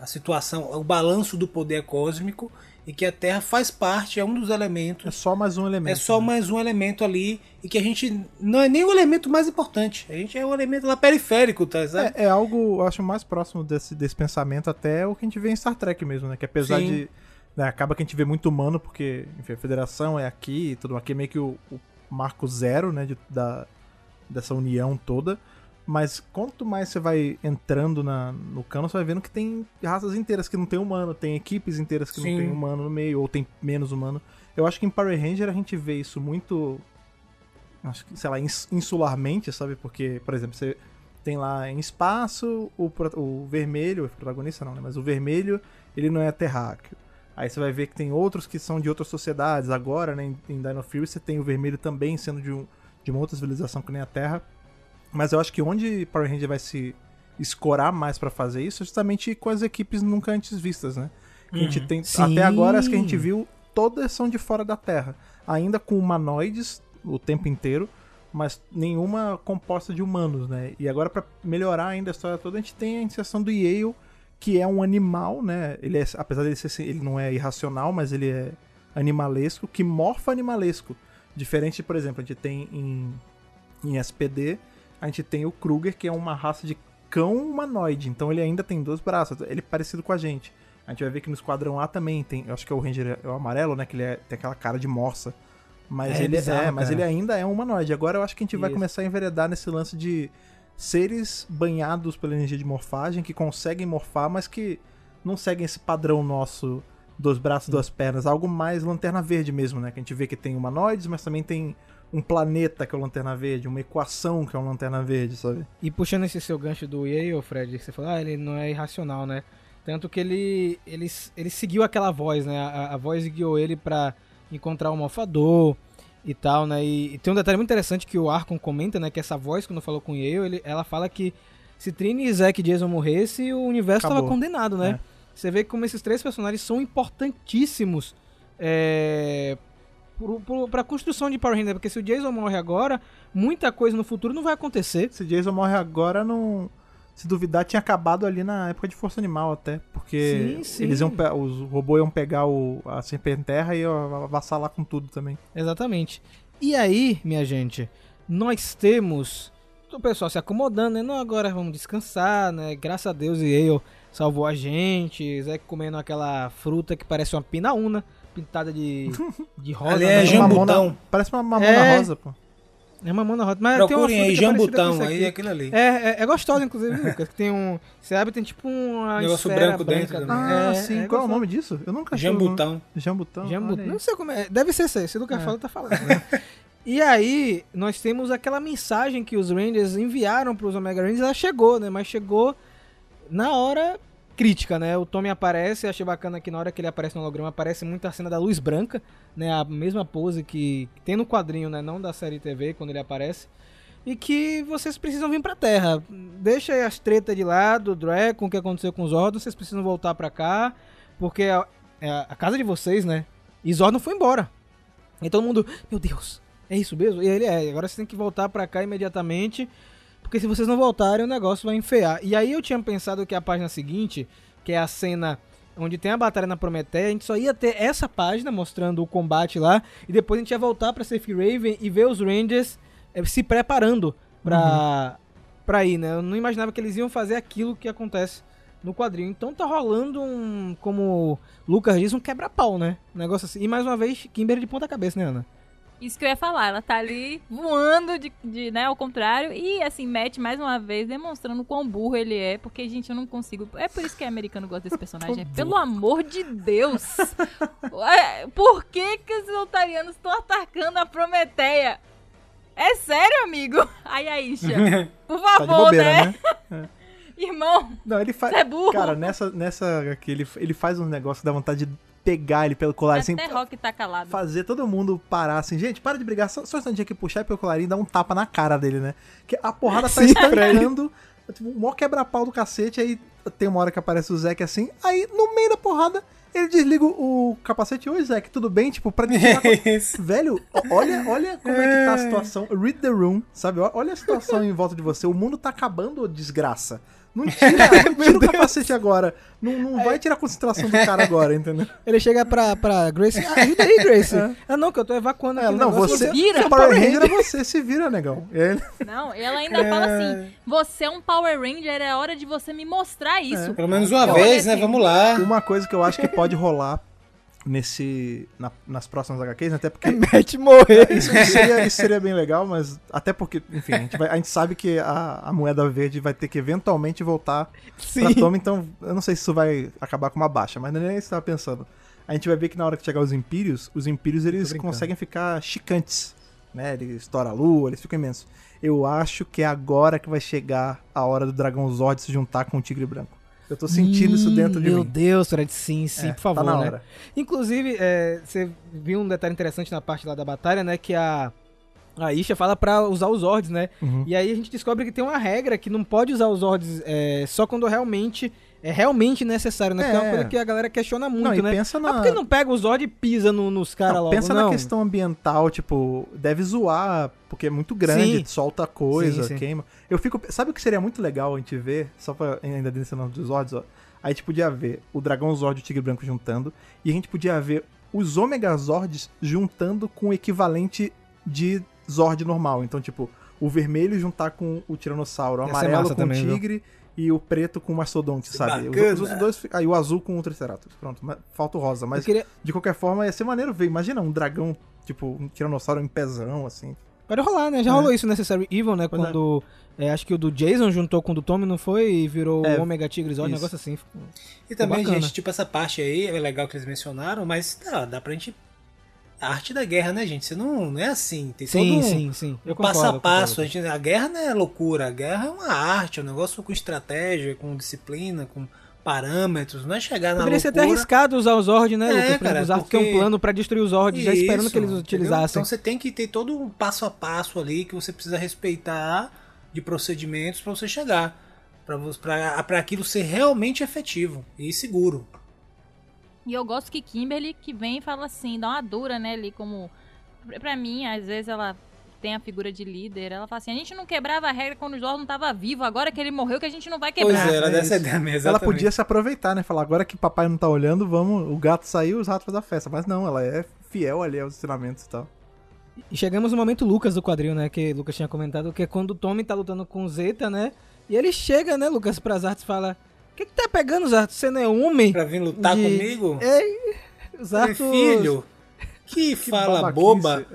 [SPEAKER 3] a situação, o balanço do poder é cósmico e que a Terra faz parte, é um dos
[SPEAKER 1] É
[SPEAKER 3] elementos
[SPEAKER 1] só mais um elemento.
[SPEAKER 3] é só
[SPEAKER 1] né?
[SPEAKER 3] mais um elemento ali e que a gente não é nem o elemento mais importante. A gente é um elemento lá periférico, tá?
[SPEAKER 1] É, é algo, eu acho, mais próximo desse, desse pensamento até o que a gente vê em Star Trek mesmo, né? Que apesar
[SPEAKER 3] Sim.
[SPEAKER 1] de. né, acaba que a gente vê muito humano, porque enfim, a federação é aqui e tudo aqui é meio que o, o marco zero, né? de- da, dessa união toda. Mas quanto mais você vai entrando na, no cano, você vai vendo que tem raças inteiras que não tem humano, tem equipes inteiras que
[SPEAKER 3] Sim.
[SPEAKER 1] não tem humano no meio, ou tem menos humano. Eu acho que em Power Ranger a gente vê isso muito. Acho que, sei lá, ins- insularmente, sabe? Porque, por exemplo, você tem lá em espaço o, o vermelho, o protagonista não, né? Mas o vermelho, ele não é terráqueo. Aí você vai ver que tem outros que são de outras sociedades. Agora, né, em, em Dino Fury, você tem o vermelho também sendo de, um, de uma outra civilização que nem a Terra. Mas eu acho que onde Power Ranger vai se escorar mais pra fazer isso é justamente com as equipes nunca antes vistas, né? Que a gente
[SPEAKER 3] Uhum.
[SPEAKER 1] tem,
[SPEAKER 2] Sim.
[SPEAKER 1] até agora, as que a gente viu, todas são de fora da Terra. Ainda com humanoides o tempo inteiro, mas nenhuma composta de humanos, né? E agora, pra melhorar ainda a história toda, a gente tem a iniciação do Yale, que é um animal, né? Ele é, apesar dele ser, ele não é irracional, mas ele é animalesco, que morfa animalesco. Diferente, por exemplo, a gente tem em, em SPD, a gente tem o Kruger, que é uma raça de cão humanoide. Então ele ainda tem dois braços. Ele é parecido com a gente. A gente vai ver que no Esquadrão A também tem. Eu acho que é o Ranger é o amarelo, né? Que ele é, tem aquela cara de morsa. Mas,
[SPEAKER 2] É
[SPEAKER 1] ele,
[SPEAKER 2] bizarro,
[SPEAKER 1] é, mas ele ainda é um humanoide. Agora eu acho que a gente vai
[SPEAKER 2] Isso.
[SPEAKER 1] começar a enveredar nesse lance de seres banhados pela energia de morfagem, que conseguem morfar, mas que não seguem esse padrão nosso dos braços, duas pernas. Algo mais lanterna verde mesmo, né? Que a gente vê que tem humanoides, mas também tem um planeta que é o Lanterna Verde, uma equação que é um Lanterna Verde, sabe?
[SPEAKER 2] E puxando esse seu gancho do Yale, Fred, que você falou, ah, ele não é irracional, né? Tanto que ele, ele, ele seguiu aquela voz, né? A, a voz guiou ele pra encontrar o Malfador e tal, né? E, e tem um detalhe muito interessante que o Arkham comenta, né? Que essa voz, quando falou com o Yale, ele, ela fala que se Trini, Zack e Jason morresse, o universo estava condenado, né?
[SPEAKER 1] É.
[SPEAKER 2] Você vê como esses três personagens são importantíssimos é, pra construção de Power Ranger, porque se o Jason morre agora, muita coisa no futuro não vai acontecer.
[SPEAKER 1] Se Jason morre agora, não. Se duvidar, tinha acabado ali na época de Força Animal até. Porque
[SPEAKER 2] Sim, sim.
[SPEAKER 1] eles iam os robôs iam pegar o, a Serpente Terra e iam avassalar com tudo também.
[SPEAKER 2] Exatamente. E aí, minha gente, nós temos o pessoal se acomodando, né? Não, agora vamos descansar, né? Graças a Deus e eu salvou a gente. Zé comendo aquela fruta que parece uma pinaúna, pintada de, de rosa.
[SPEAKER 3] Ali
[SPEAKER 2] né?
[SPEAKER 3] é
[SPEAKER 1] Parece
[SPEAKER 3] jambutão.
[SPEAKER 1] mamona- Parece uma mamona
[SPEAKER 2] É.
[SPEAKER 1] rosa, pô.
[SPEAKER 2] É mamona rosa. Mas tem uma
[SPEAKER 3] Procurem aí, jambutão,
[SPEAKER 2] isso
[SPEAKER 3] aí
[SPEAKER 2] aqui.
[SPEAKER 3] é aquilo ali.
[SPEAKER 2] É, é, é gostosa, inclusive, Lucas. Tem um. Você abre tem tipo uma.
[SPEAKER 3] Negócio branco dentro
[SPEAKER 2] branca,
[SPEAKER 3] também.
[SPEAKER 1] Ah,
[SPEAKER 2] É,
[SPEAKER 1] sim.
[SPEAKER 2] é
[SPEAKER 1] Qual é o nome disso? Eu nunca achei.
[SPEAKER 3] Jambutão.
[SPEAKER 1] Jambutão.
[SPEAKER 2] Jambu,
[SPEAKER 1] olha aí.
[SPEAKER 2] não sei como é. Deve ser esse. Se o Lucas
[SPEAKER 1] É.
[SPEAKER 2] fala, tá falando. né? e aí, nós temos aquela mensagem que os Rangers enviaram pros Omega Rangers. Ela chegou, né? Mas chegou na hora crítica, né? O Tommy aparece. Achei bacana que na hora que ele aparece no holograma, aparece muito a cena da luz branca, né? A mesma pose que, tem no quadrinho, né? Não da série TV, quando ele aparece. e que vocês precisam vir pra Terra. Deixa aí as tretas de lado, Dragon, o que aconteceu com os Zordon, vocês precisam voltar pra cá, porque a, é a casa de vocês, né? E Zordon foi embora. E todo mundo, meu Deus, é isso mesmo? E ele é, agora vocês têm que voltar pra cá imediatamente, porque se vocês não voltarem o negócio vai enfeiar. E aí eu tinha pensado que a página seguinte, que é a cena onde tem a batalha na Prometeia, a gente só ia ter essa página mostrando o combate lá, e depois a gente ia voltar pra Safe Raven e ver os Rangers é, se preparando pra, uhum. pra ir, né? Eu não imaginava que eles iam fazer aquilo que acontece no quadrinho. Então tá rolando um, como o Lucas diz, um quebra-pau, né? Um negócio assim. E mais uma vez, Kimber de ponta cabeça, né, Ana?
[SPEAKER 4] Isso que eu ia falar, ela tá ali voando de, de, né, ao contrário, e assim, Matt mais uma vez demonstrando quão burro ele é, porque, gente, eu não consigo. É por isso que é americano gosta desse personagem. É, pelo amor de Deus! É, por que, que os otarianos estão atacando a Prometeia? É sério, amigo? Aí, Aisha, por favor, tá bobeira, né? né? Irmão,
[SPEAKER 1] não, ele faz. É burro. Cara, nessa, nessa aqui, ele, ele faz um negócio dá vontade de pegar ele pelo colar assim.
[SPEAKER 4] Até Rock tá calado.
[SPEAKER 1] Fazer todo mundo parar assim, gente, para de brigar, só, só um instantinho aqui, puxar pelo colarinho e dar um tapa na cara dele, né? Que a porrada tá estancando, tipo, um maior quebra-pau do cacete, aí tem uma hora que aparece o Zack assim, aí no meio da porrada ele desliga o capacete. Oi, Zack, tudo bem? Tipo, pra tirar... Velho, olha, olha como é que tá a situação. Read the room, sabe? Olha a situação em volta de você. O mundo tá acabando, desgraça. Não tira, tira o capacete agora. Não, não vai tirar a concentração do cara agora, entendeu?
[SPEAKER 2] Ele chega pra, pra Grace. Ah, ajuda aí, Grace. É. Ah, não, que eu tô evacuando
[SPEAKER 1] é, Não, você. Vira. Power Ranger é você, se vira, negão.
[SPEAKER 4] Ele... Não, ela ainda é... fala assim: você é um Power Ranger, é hora de você me mostrar isso. É.
[SPEAKER 3] Pelo menos uma vez, né? Vamos lá.
[SPEAKER 1] Uma coisa que eu acho que pode rolar nesse na, nas próximas HQs, até porque. É
[SPEAKER 2] Matt morrer.
[SPEAKER 1] Isso seria, isso seria bem legal, mas até porque, enfim, a gente, vai, a gente sabe que a, a, moeda verde vai ter que eventualmente voltar Sim. pra toma, então eu não sei se isso vai acabar com uma baixa, mas nem isso tava pensando. A gente vai ver que na hora que chegar os Impérios, os Impérios eles conseguem ficar chicantes, né? Eles estouram a lua, eles ficam imensos. Eu acho que é agora que vai chegar a hora do Dragão Zord se juntar com o Tigre Branco. Eu tô sentindo hum, isso dentro de
[SPEAKER 2] meu
[SPEAKER 1] mim.
[SPEAKER 2] Meu Deus, Fred, sim, sim, é, por favor, tá na né? hora. Inclusive, é, você viu um detalhe interessante na parte lá da batalha, né? Que a, a Isha fala pra usar os Zords, né? Uhum. E aí a gente descobre que tem uma regra que não pode usar os Zords é, só quando realmente é realmente necessário, né? É. Que é uma coisa que a galera questiona muito, não,
[SPEAKER 1] e
[SPEAKER 2] né?
[SPEAKER 1] Pensa na...
[SPEAKER 2] Ah, por que não pega o Zord e pisa no, nos caras logo?
[SPEAKER 1] Pensa não. na questão ambiental, tipo, deve zoar, porque é muito grande, sim. solta coisa, sim, sim. queima. Eu fico. Sabe o que seria muito legal a gente ver? Só pra ainda desse nome dos Zords, ó. A gente podia ver o Dragão Zord e o Tigre Branco juntando. E a gente podia ver os Omega Zords juntando com o equivalente de Zord normal. Então, tipo, o vermelho juntar com o Tiranossauro, o amarelo com também, o Tigre. Viu? E o preto com o mastodonte, sabe? Os, os, dois. Aí o azul com o triceratops. Pronto, falta o rosa. Mas queria... de qualquer forma ia ser maneiro ver. Imagina um dragão, tipo, um tiranossauro em pezão, assim.
[SPEAKER 2] Pode rolar, né? Já é. rolou isso no Necessary Evil, né? Pois quando. É. É, acho que o do Jason juntou com o do Tommy, não foi? E virou é, Omega Tigres, um negócio assim.
[SPEAKER 3] E também, bacana. gente, tipo, essa parte aí é legal que eles mencionaram, mas tá, dá pra gente a arte da guerra, né, gente? Você não, não é assim. Tem
[SPEAKER 2] sim,
[SPEAKER 3] todo um,
[SPEAKER 2] sim, sim.
[SPEAKER 3] Eu concordo, passo a passo. A, gente, a guerra não é loucura. A guerra é uma arte, é um negócio com estratégia, com disciplina, com parâmetros. Não é chegar
[SPEAKER 2] na Poderia
[SPEAKER 3] loucura.
[SPEAKER 2] ser até arriscado usar os Zord, né, é? Cara, usar porque... um plano para destruir os Zord, já esperando que eles utilizassem.
[SPEAKER 3] Então você tem que ter todo um passo a passo ali que você precisa respeitar de procedimentos para você chegar. Para aquilo ser realmente efetivo e seguro.
[SPEAKER 4] E eu gosto que Kimberly que vem e fala assim, dá uma dura, né, ali como pra mim, às vezes ela tem a figura de líder, ela fala assim, a gente não quebrava a regra quando o Jordan tava vivo, agora que ele morreu que a gente não vai quebrar.
[SPEAKER 3] Pois é, era dessa ideia mesmo.
[SPEAKER 1] Ela podia se aproveitar, né, falar, agora que papai não tá olhando, vamos, o gato saiu, os ratos fazem a festa, mas não, ela é fiel ali aos ensinamentos e tal.
[SPEAKER 2] E chegamos no momento Lucas do quadril, né, que o Lucas tinha comentado, que é quando o Tommy tá lutando com o Zeta, né, e ele chega, né, Lucas, pras artes e fala... O que, que tá pegando, Zarto? Você não é homem?
[SPEAKER 3] Pra vir lutar de... comigo?
[SPEAKER 2] É, Zarto...
[SPEAKER 3] filho, que, que fala boba.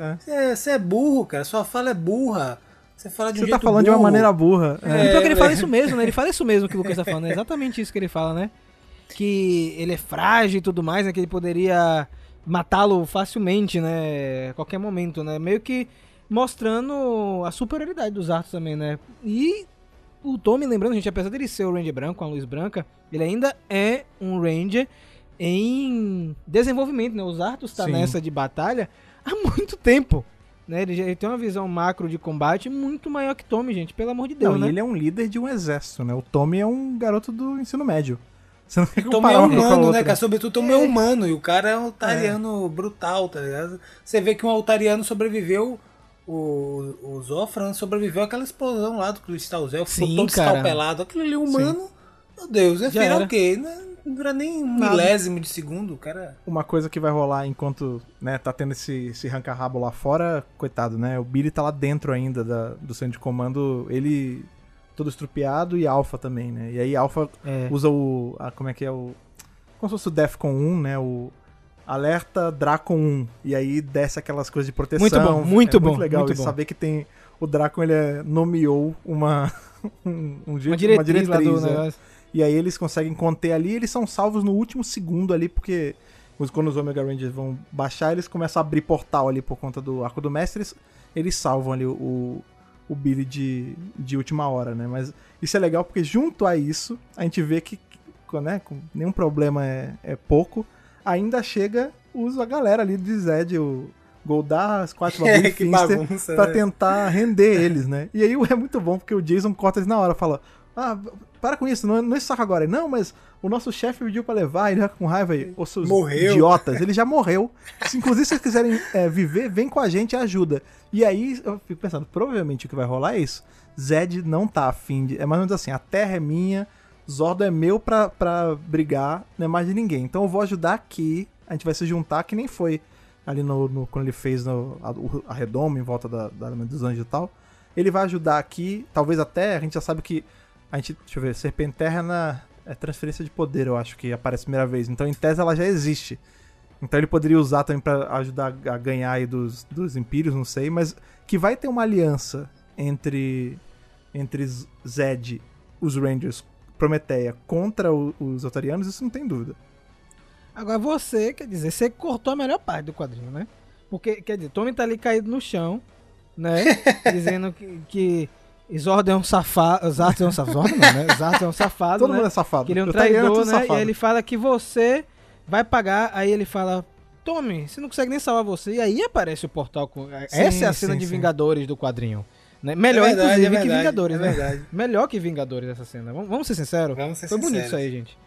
[SPEAKER 3] Você é. é. burro, cara. Sua fala é burra. Você fala de um Você
[SPEAKER 1] tá falando burro. de uma maneira burra.
[SPEAKER 2] É, é, então ele fala isso mesmo, né? Ele fala isso mesmo que o Lucas tá falando. É exatamente isso que ele fala, né? Que ele é frágil e tudo mais, né? Que ele poderia matá-lo facilmente, né? A qualquer momento, né? Meio que mostrando a superioridade dos Arthur também, né? E o Tommy, lembrando, gente, apesar dele ser o Ranger branco, com a luz branca, ele ainda é um Ranger em desenvolvimento, né? Os Arthur está nessa de batalha há muito tempo. né? Ele, ele, tem uma visão macro de combate muito maior que Tommy, gente, pelo amor de Deus,
[SPEAKER 1] não,
[SPEAKER 2] né?
[SPEAKER 1] ele é um líder de um exército, né? O Tommy é um garoto do ensino médio.
[SPEAKER 3] Você não Tommy é humano, né, cara? Sobretudo Tommy é. é humano, e o cara é um altariano é. brutal, tá ligado? Você vê que um altariano sobreviveu o, o Zofran sobreviveu àquela explosão lá do Cristal Zé,
[SPEAKER 2] ficou todo
[SPEAKER 3] escalpelado. Aquilo ali humano, Sim. meu Deus, é virar o quê? Não dura nem um Nada. milésimo de segundo, cara.
[SPEAKER 1] Uma coisa que vai rolar enquanto né, tá tendo esse, esse ranca-rabo lá fora, coitado, né? O Billy tá lá dentro ainda da, do centro de comando, ele todo estrupiado e Alpha também, né? E aí Alpha é. usa o. A, como é que é o. Como se fosse o Defcon 1, né? O alerta Dracon 1. E aí desce aquelas coisas de proteção.
[SPEAKER 2] Muito bom, muito
[SPEAKER 1] é
[SPEAKER 2] bom.
[SPEAKER 1] Muito legal
[SPEAKER 2] muito bom.
[SPEAKER 1] saber que tem. O Dracon ele é, nomeou uma. Um, um
[SPEAKER 2] uma diretriz, uma diretriz lá do
[SPEAKER 1] é. E aí eles conseguem conter ali, eles são salvos no último segundo ali, porque quando os Omega Rangers vão baixar, eles começam a abrir portal ali por conta do Arco do Mestre, eles, eles salvam ali o, o Billy de, de última hora, né? Mas isso é legal porque junto a isso, a gente vê que, né, nenhum problema é, é pouco, ainda chega usa a galera ali de Zed, o Goldar, Squat Babu e Finster, pra né? tentar render eles, né? E aí é muito bom porque o Jason corta eles na hora, fala, ah, para com isso, não, não é saco agora. Não, mas o nosso chefe pediu pra levar, ele já com raiva aí. Os seus morreu. idiotas, ele já morreu. Se inclusive se vocês quiserem é, viver, vem com a gente e ajuda. E aí eu fico pensando, provavelmente o que vai rolar é isso. Zed não tá afim de. É mais ou menos assim, a terra é minha, Zordo é meu pra, pra brigar, não é mais de ninguém. Então eu vou ajudar aqui, a gente vai se juntar, que nem foi ali no, no quando ele fez no, a, a redoma em volta da, da dos anjos e tal. Ele vai ajudar aqui, talvez até, a gente já sabe que a gente, deixa eu ver, Serpenterra é transferência de poder, eu acho que aparece a primeira vez. Então, em tese, ela já existe. Então, ele poderia usar também para ajudar a ganhar aí dos, dos Impérios, não sei. Mas que vai ter uma aliança entre, entre Zed, os Rangers, Prometeia, contra o, os Otarianos, isso não tem dúvida.
[SPEAKER 2] Agora, você, quer dizer, você cortou a melhor parte do quadrinho, né? Porque, quer dizer, Tommy tá ali caído no chão, né? Dizendo que, que Zord é um safado. Zard é um safado. Não, né? Zard é um safado.
[SPEAKER 1] Todo
[SPEAKER 2] né?
[SPEAKER 1] mundo é safado.
[SPEAKER 2] Que ele é um traidor, né? Safado. E aí ele fala que você vai pagar. Aí ele fala: Tome, você não consegue nem salvar você. E aí aparece o portal. Com... Sim, Essa é a cena sim, de sim. Vingadores do quadrinho. Né? Melhor, é verdade, inclusive, é verdade, que Vingadores, é né? Melhor que Vingadores essa cena. Vamos, vamos ser sinceros?
[SPEAKER 3] Vamos ser
[SPEAKER 2] Foi
[SPEAKER 3] sinceros.
[SPEAKER 2] bonito isso aí, gente.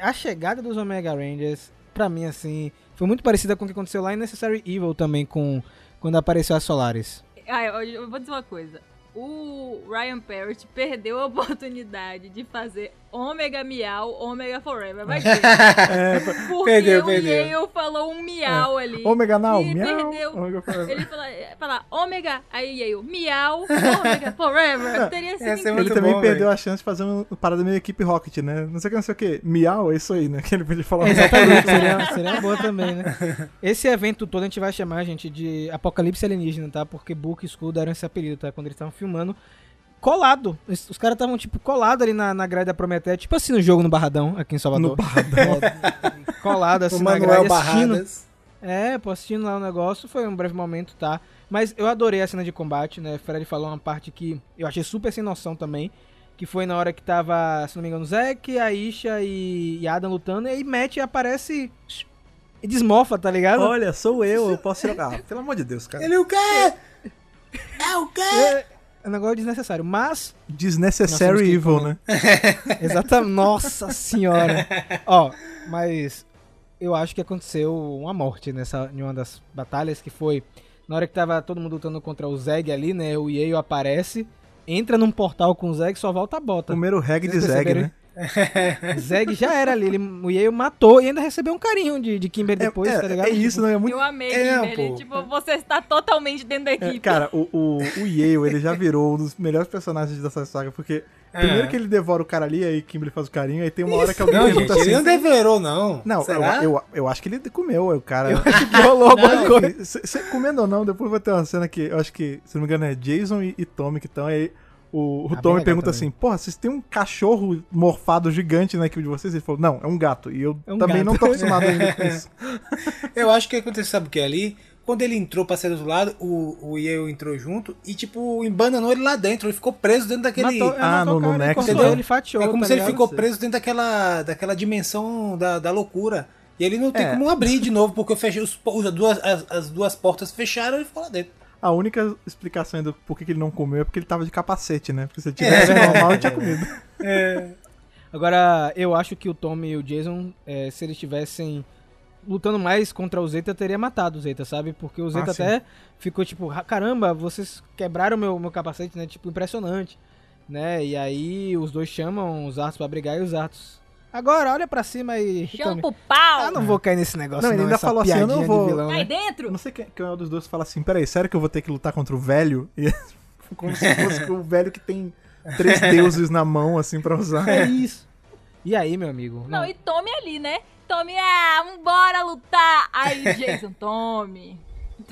[SPEAKER 2] A chegada dos Omega Rangers, pra mim, assim, foi muito parecida com o que aconteceu lá em Necessary Evil também, com quando apareceu a Solaris.
[SPEAKER 4] Ah, eu vou dizer uma coisa o Ryan Parrott perdeu a oportunidade de fazer Omega Miau, Omega Forever. Vai ter. é, Porque perdeu, o perdeu. Yale falou um miau é. ali.
[SPEAKER 1] Omega Now,
[SPEAKER 4] miau. Perdeu. Omega Forever. Ele falou, falar Omega, aí Yale, miau, Omega Forever. Teria sido
[SPEAKER 1] é Ele também bom, perdeu véio. a chance de fazer uma parada meio equipe Rocket, né? Não sei o que, não sei o que. Miau, é isso aí, né? Que ele podia falar.
[SPEAKER 2] Exatamente, seria, seria boa também, né? Esse evento todo a gente vai chamar, gente, de Apocalipse Alienígena, tá? Porque Book e Skull deram esse apelido, tá? Quando eles estavam filmando colado. Os caras estavam, tipo, colados ali na, na grade da Prometeia, tipo assim no jogo no Barradão, aqui em Salvador.
[SPEAKER 1] No Barradão.
[SPEAKER 2] É, colado assim o na grade, assistindo. É, pô, assistindo lá o negócio, foi um breve momento, tá? Mas eu adorei a cena de combate, né? Fred falou uma parte que eu achei super sem noção também. Que foi na hora que tava, se não me engano, Zack, Aisha e, e Adam lutando, e aí Matt aparece e desmofa, tá ligado?
[SPEAKER 1] Olha, sou eu, eu posso jogar. Pelo amor de Deus, cara.
[SPEAKER 3] Ele é o quê? É o quê? É,
[SPEAKER 2] um negócio desnecessário, mas.
[SPEAKER 1] Desnecessary evil, né?
[SPEAKER 2] Exatamente. Nossa senhora. Ó, mas eu acho que aconteceu uma morte nessa em uma das batalhas que foi na hora que tava todo mundo lutando contra o Zeg ali, né? O Yale aparece, entra num portal com o Zeg, só volta a bota.
[SPEAKER 1] Primeiro reg de Zeg, né?
[SPEAKER 2] Zeg já era ali, ele, o Yale matou e ainda recebeu um carinho de, de Kimber é, depois,
[SPEAKER 1] é,
[SPEAKER 2] tá ligado?
[SPEAKER 1] É isso, né? É muito...
[SPEAKER 4] Eu amei é, Kimber, tipo, você está totalmente dentro da é, equipe.
[SPEAKER 1] cara, o, o, o Yale, ele já virou um dos melhores personagens dessa saga, porque é. primeiro que ele devora o cara ali, aí Kimber faz o carinho, aí tem uma hora que alguém
[SPEAKER 3] não, pergunta gente, assim... ele não devorou, não.
[SPEAKER 1] Não, eu, eu, eu, acho que ele comeu, o cara...
[SPEAKER 2] Eu acho que rolou alguma coisa.
[SPEAKER 1] Se, se, comendo ou não, depois vai ter uma cena que, eu acho que, se não me engano, é Jason e, e Tommy que estão aí o, o Tom me pergunta também. assim: Porra, vocês têm um cachorro morfado gigante na equipe de vocês? Ele falou: Não, é um gato. E eu é um também gato. não tô acostumado ainda com isso.
[SPEAKER 3] eu acho que aconteceu, sabe o que é ali? Quando ele entrou pra sair do lado, o, o Yale entrou junto e, tipo, embananou ele lá dentro. Ele ficou preso dentro daquele.
[SPEAKER 1] Matou, ah, no, no Nexus.
[SPEAKER 3] Entendeu? Ele fatiou. É como tá se ele ficou preso dentro daquela, daquela dimensão da, da loucura. E ele não tem é. como abrir de novo, porque eu fechei os, as, duas, as, as duas portas fecharam e ele ficou lá dentro.
[SPEAKER 1] A única explicação do por que ele não comeu é porque ele tava de capacete, né? Porque se ele tivesse é, normal, ele tinha comido.
[SPEAKER 2] É. Agora, eu acho que o Tommy e o Jason, é, se eles tivessem lutando mais contra o Zeta, teria matado o Zeta, sabe? Porque o Zeta ah, até ficou tipo, caramba, vocês quebraram meu, meu capacete, né? Tipo, impressionante, né? E aí os dois chamam os Artos pra brigar e os Artos Agora, olha pra cima e.
[SPEAKER 4] Chama pro pau!
[SPEAKER 2] Ah, não vou cair nesse negócio. Não,
[SPEAKER 1] ele ainda falou assim: eu não vou.
[SPEAKER 4] Vilão, Cai né? dentro!
[SPEAKER 1] não sei quem, quem é um dos dois fala assim: peraí, sério que eu vou ter que lutar contra o velho? E, como se fosse o velho que tem três deuses na mão, assim, pra usar.
[SPEAKER 2] É isso. E aí, meu amigo?
[SPEAKER 4] Não, não e tome ali, né? Tome, ah, vambora lutar! Aí, Jason, tome.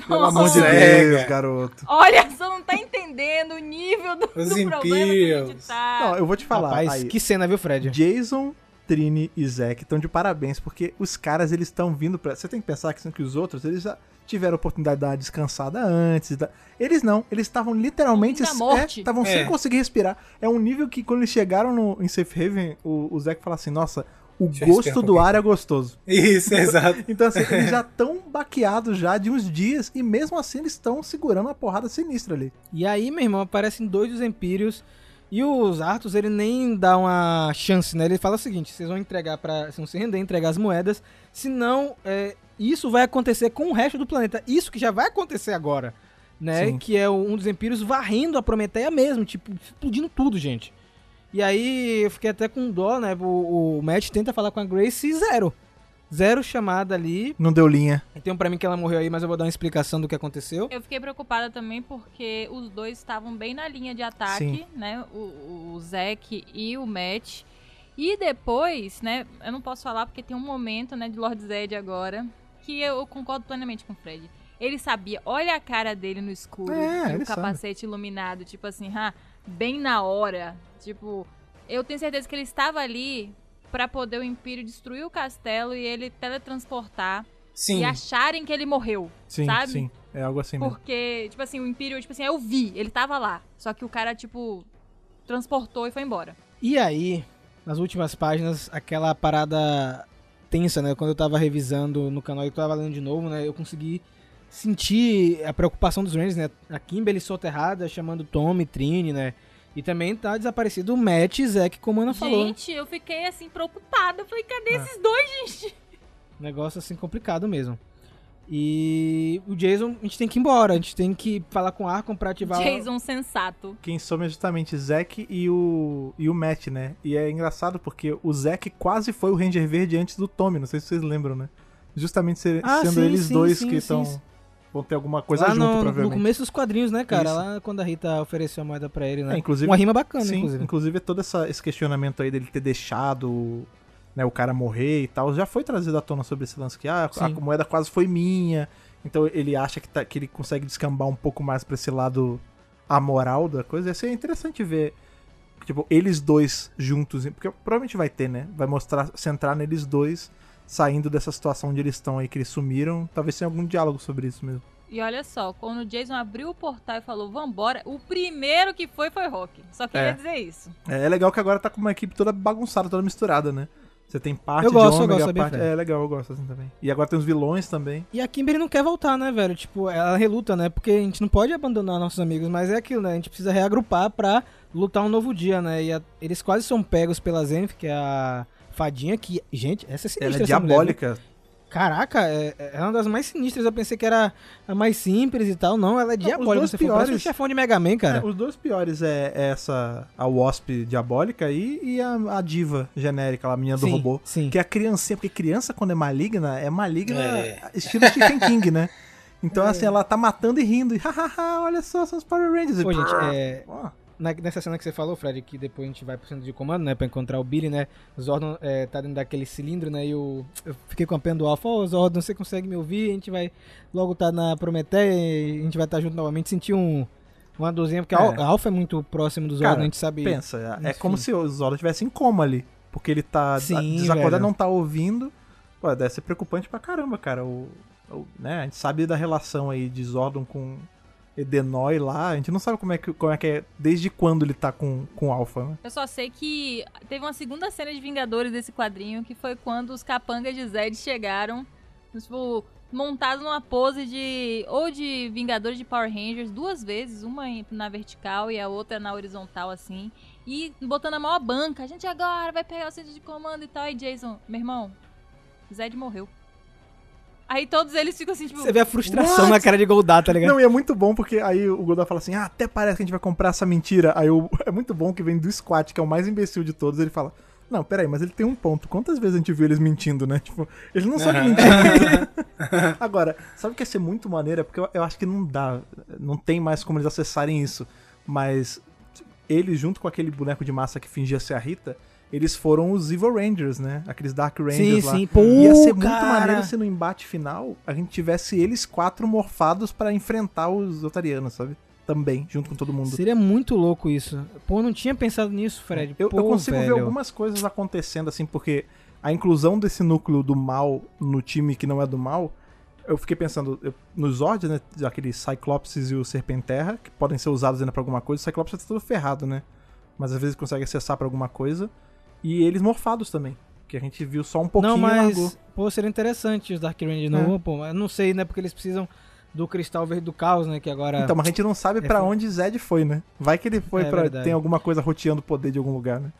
[SPEAKER 1] Pelo amor de Deus, garoto.
[SPEAKER 4] Olha, você não tá entendendo o nível do, Os do problema que a gente tá.
[SPEAKER 1] Não, eu vou te falar.
[SPEAKER 2] Rapaz, aí, que cena, viu, Fred?
[SPEAKER 1] Jason Trini e Zack estão de parabéns, porque os caras eles estão vindo pra. Você tem que pensar que, que os outros eles já tiveram a oportunidade de dar uma descansada antes. Da... Eles não, eles estavam literalmente. Estavam é, é. sem conseguir respirar. É um nível que quando eles chegaram no, em Safe Haven, o, o Zack fala assim: nossa. O Deixa gosto um do ar é gostoso.
[SPEAKER 3] Isso, exato.
[SPEAKER 1] então, assim, eles já estão baqueados já de uns dias e mesmo assim eles estão segurando uma porrada sinistra ali.
[SPEAKER 2] E aí, meu irmão, aparecem dois dos Empírios e os Arthur, ele nem dá uma chance, né? Ele fala o seguinte: vocês vão entregar para, vocês vão se render, entregar as moedas, senão é, isso vai acontecer com o resto do planeta. Isso que já vai acontecer agora, né? Sim. Que é um dos Empírios varrendo a Prometeia mesmo, tipo, explodindo tudo, gente. E aí eu fiquei até com dó, né? O, o Matt tenta falar com a Grace e zero. Zero chamada ali.
[SPEAKER 1] Não deu linha.
[SPEAKER 2] Então, para mim que ela morreu aí, mas eu vou dar uma explicação do que aconteceu.
[SPEAKER 4] Eu fiquei preocupada também porque os dois estavam bem na linha de ataque, Sim. né? O, o Zack e o Matt. E depois, né? Eu não posso falar porque tem um momento, né, de Lord Zed agora, que eu concordo plenamente com o Fred. Ele sabia, olha a cara dele no escuro, é, o capacete sabe. iluminado, tipo assim, ah, bem na hora. Tipo, eu tenho certeza que ele estava ali para poder o Império destruir o castelo e ele teletransportar sim. e acharem que ele morreu,
[SPEAKER 1] sim,
[SPEAKER 4] sabe?
[SPEAKER 1] Sim, é algo assim mesmo.
[SPEAKER 4] Porque, tipo assim, o Império, tipo assim, eu vi, ele tava lá, só que o cara, tipo, transportou e foi embora.
[SPEAKER 2] E aí, nas últimas páginas, aquela parada tensa, né? Quando eu tava revisando no canal e eu tava lendo de novo, né? Eu consegui sentir a preocupação dos Rangers, né? A Kimberly soterrada chamando Tommy, Trini, né? E também tá desaparecido o Matt e Zack, como a Ana
[SPEAKER 4] gente,
[SPEAKER 2] falou.
[SPEAKER 4] Gente, eu fiquei assim preocupada. Eu falei, cadê ah. esses dois, gente?
[SPEAKER 2] Negócio assim complicado mesmo. E o Jason, a gente tem que ir embora, a gente tem que falar com o Arkham pra ativar.
[SPEAKER 4] Jason sensato.
[SPEAKER 1] Quem some é justamente Zack e o, e o Matt, né? E é engraçado porque o Zack quase foi o Ranger Verde antes do Tommy, não sei se vocês lembram, né? Justamente ser, ah, sendo sim, eles sim, dois sim, que estão vão ter alguma coisa Lá junto, no, provavelmente.
[SPEAKER 2] No começo dos quadrinhos, né, cara? Isso. Lá quando a Rita ofereceu a moeda pra ele, né? É, inclusive, Uma rima bacana,
[SPEAKER 1] sim,
[SPEAKER 2] inclusive.
[SPEAKER 1] Inclusive, todo essa, esse questionamento aí dele ter deixado né, o cara morrer e tal, já foi trazido à tona sobre esse lance que ah, a moeda quase foi minha. Então ele acha que, tá, que ele consegue descambar um pouco mais pra esse lado amoral da coisa. Ia ser interessante ver, tipo, eles dois juntos, porque provavelmente vai ter, né? Vai mostrar, centrar neles dois saindo dessa situação onde eles estão aí, que eles sumiram. Talvez tenha algum diálogo sobre isso mesmo.
[SPEAKER 4] E olha só, quando o Jason abriu o portal e falou, vambora, o primeiro que foi foi Rock. Só queria é. dizer isso.
[SPEAKER 1] É, é, legal que agora tá com uma equipe toda bagunçada, toda misturada, né? Você tem parte
[SPEAKER 2] eu gosto, de Omega, eu gosto,
[SPEAKER 1] parte... É legal, eu gosto assim também. E agora tem os vilões também.
[SPEAKER 2] E a Kimberly não quer voltar, né, velho? Tipo, ela reluta, né? Porque a gente não pode abandonar nossos amigos, mas é aquilo, né? A gente precisa reagrupar pra lutar um novo dia, né? E a... eles quase são pegos pela Zenith, que é a fadinha que, gente, essa é sinistra.
[SPEAKER 1] Ela é diabólica. Mulher,
[SPEAKER 2] Caraca, é, é, uma das mais sinistras. Eu pensei que era a mais simples e tal. Não, ela é diabólica. Você piores, o chefão de Mega Man, cara.
[SPEAKER 1] É, os dois piores é, é essa, a Wasp diabólica e, e a, a, diva genérica, a menina do sim, robô. Sim. Que é a criancinha, porque criança quando é maligna, é maligna é. estilo Stephen King, né? Então, é. assim, ela tá matando e rindo. E hahaha, olha só, são os Power Rangers.
[SPEAKER 2] Pô, gente, é nessa cena que você falou, Fred, que depois a gente vai pro centro de comando, né, pra encontrar o Billy, né, o Zordon é, tá dentro daquele cilindro, né, e o, eu fiquei com a pena do Alpha, ô oh, Zordon, você consegue me ouvir? A gente vai logo tá na Prometeia a gente vai estar tá junto novamente, sentir um, uma dorzinha, porque é. a Alpha é muito próximo do Zordon, Cara, a gente sabe...
[SPEAKER 1] pensa, é, é como se o Zordon estivesse em coma ali, porque ele tá Sim, desacordado, não tá ouvindo, Pô, deve ser preocupante pra caramba, cara, o, o, né, a gente sabe da relação aí de Zordon com Edenoi lá, a gente não sabe como é que, como é, que é, desde quando ele tá com, com Alpha, né?
[SPEAKER 4] Eu só sei que teve uma segunda cena de Vingadores desse quadrinho, que foi quando os capangas de Zed chegaram Tipo, montado numa pose de. ou de Vingadores de Power Rangers duas vezes, uma na vertical e a outra na horizontal, assim. E botando a maior banca. A gente agora vai pegar o centro de comando e tal. E Jason, meu irmão, Zed morreu. Aí todos eles ficam assim, tipo.
[SPEAKER 2] Você vê a frustração What? na cara de Goldar, tá ligado?
[SPEAKER 1] Não, e é muito bom porque aí o Goldar fala assim: ah, até parece que a gente vai comprar essa mentira. Aí o... é muito bom que vem do Squat, que é o mais imbecil de todos. Ele fala: não, peraí, mas ele tem um ponto. Quantas vezes a gente viu eles mentindo, né? Tipo, eles não sabem mentir. Agora, sabe o que ia ser muito maneiro? É porque eu, eu acho que não dá. Não tem mais como eles acessarem isso. Mas ele, junto com aquele boneco de massa que fingia ser a Rita eles foram os Evil Rangers, né? Aqueles Dark Rangers sim, lá. Sim, Pô, Ia ser cara. muito maneiro se no embate final a gente tivesse eles quatro morfados para enfrentar os Otarianos, sabe? Também, junto com todo mundo.
[SPEAKER 2] Seria muito louco isso. Pô, não tinha pensado nisso, Fred.
[SPEAKER 1] Eu,
[SPEAKER 2] Pô,
[SPEAKER 1] eu consigo velho. ver algumas coisas acontecendo, assim, porque a inclusão desse núcleo do mal no time que não é do mal, eu fiquei pensando eu, nos Zords, né? Aqueles Cyclopses e o Serpenterra, que podem ser usados ainda pra alguma coisa. O Cyclops tá todo ferrado, né? Mas às vezes consegue acessar para alguma coisa. E eles morfados também. Que a gente viu só um pouquinho
[SPEAKER 2] Não, mas, pô, seria interessante os Dark Ranger de novo, é. pô. Mas não sei, né? Porque eles precisam do Cristal Verde do Caos, né? Que agora.
[SPEAKER 1] Então, mas a gente não sabe é para onde Zed foi, né? Vai que ele foi é, para Tem alguma coisa roteando o poder de algum lugar, né?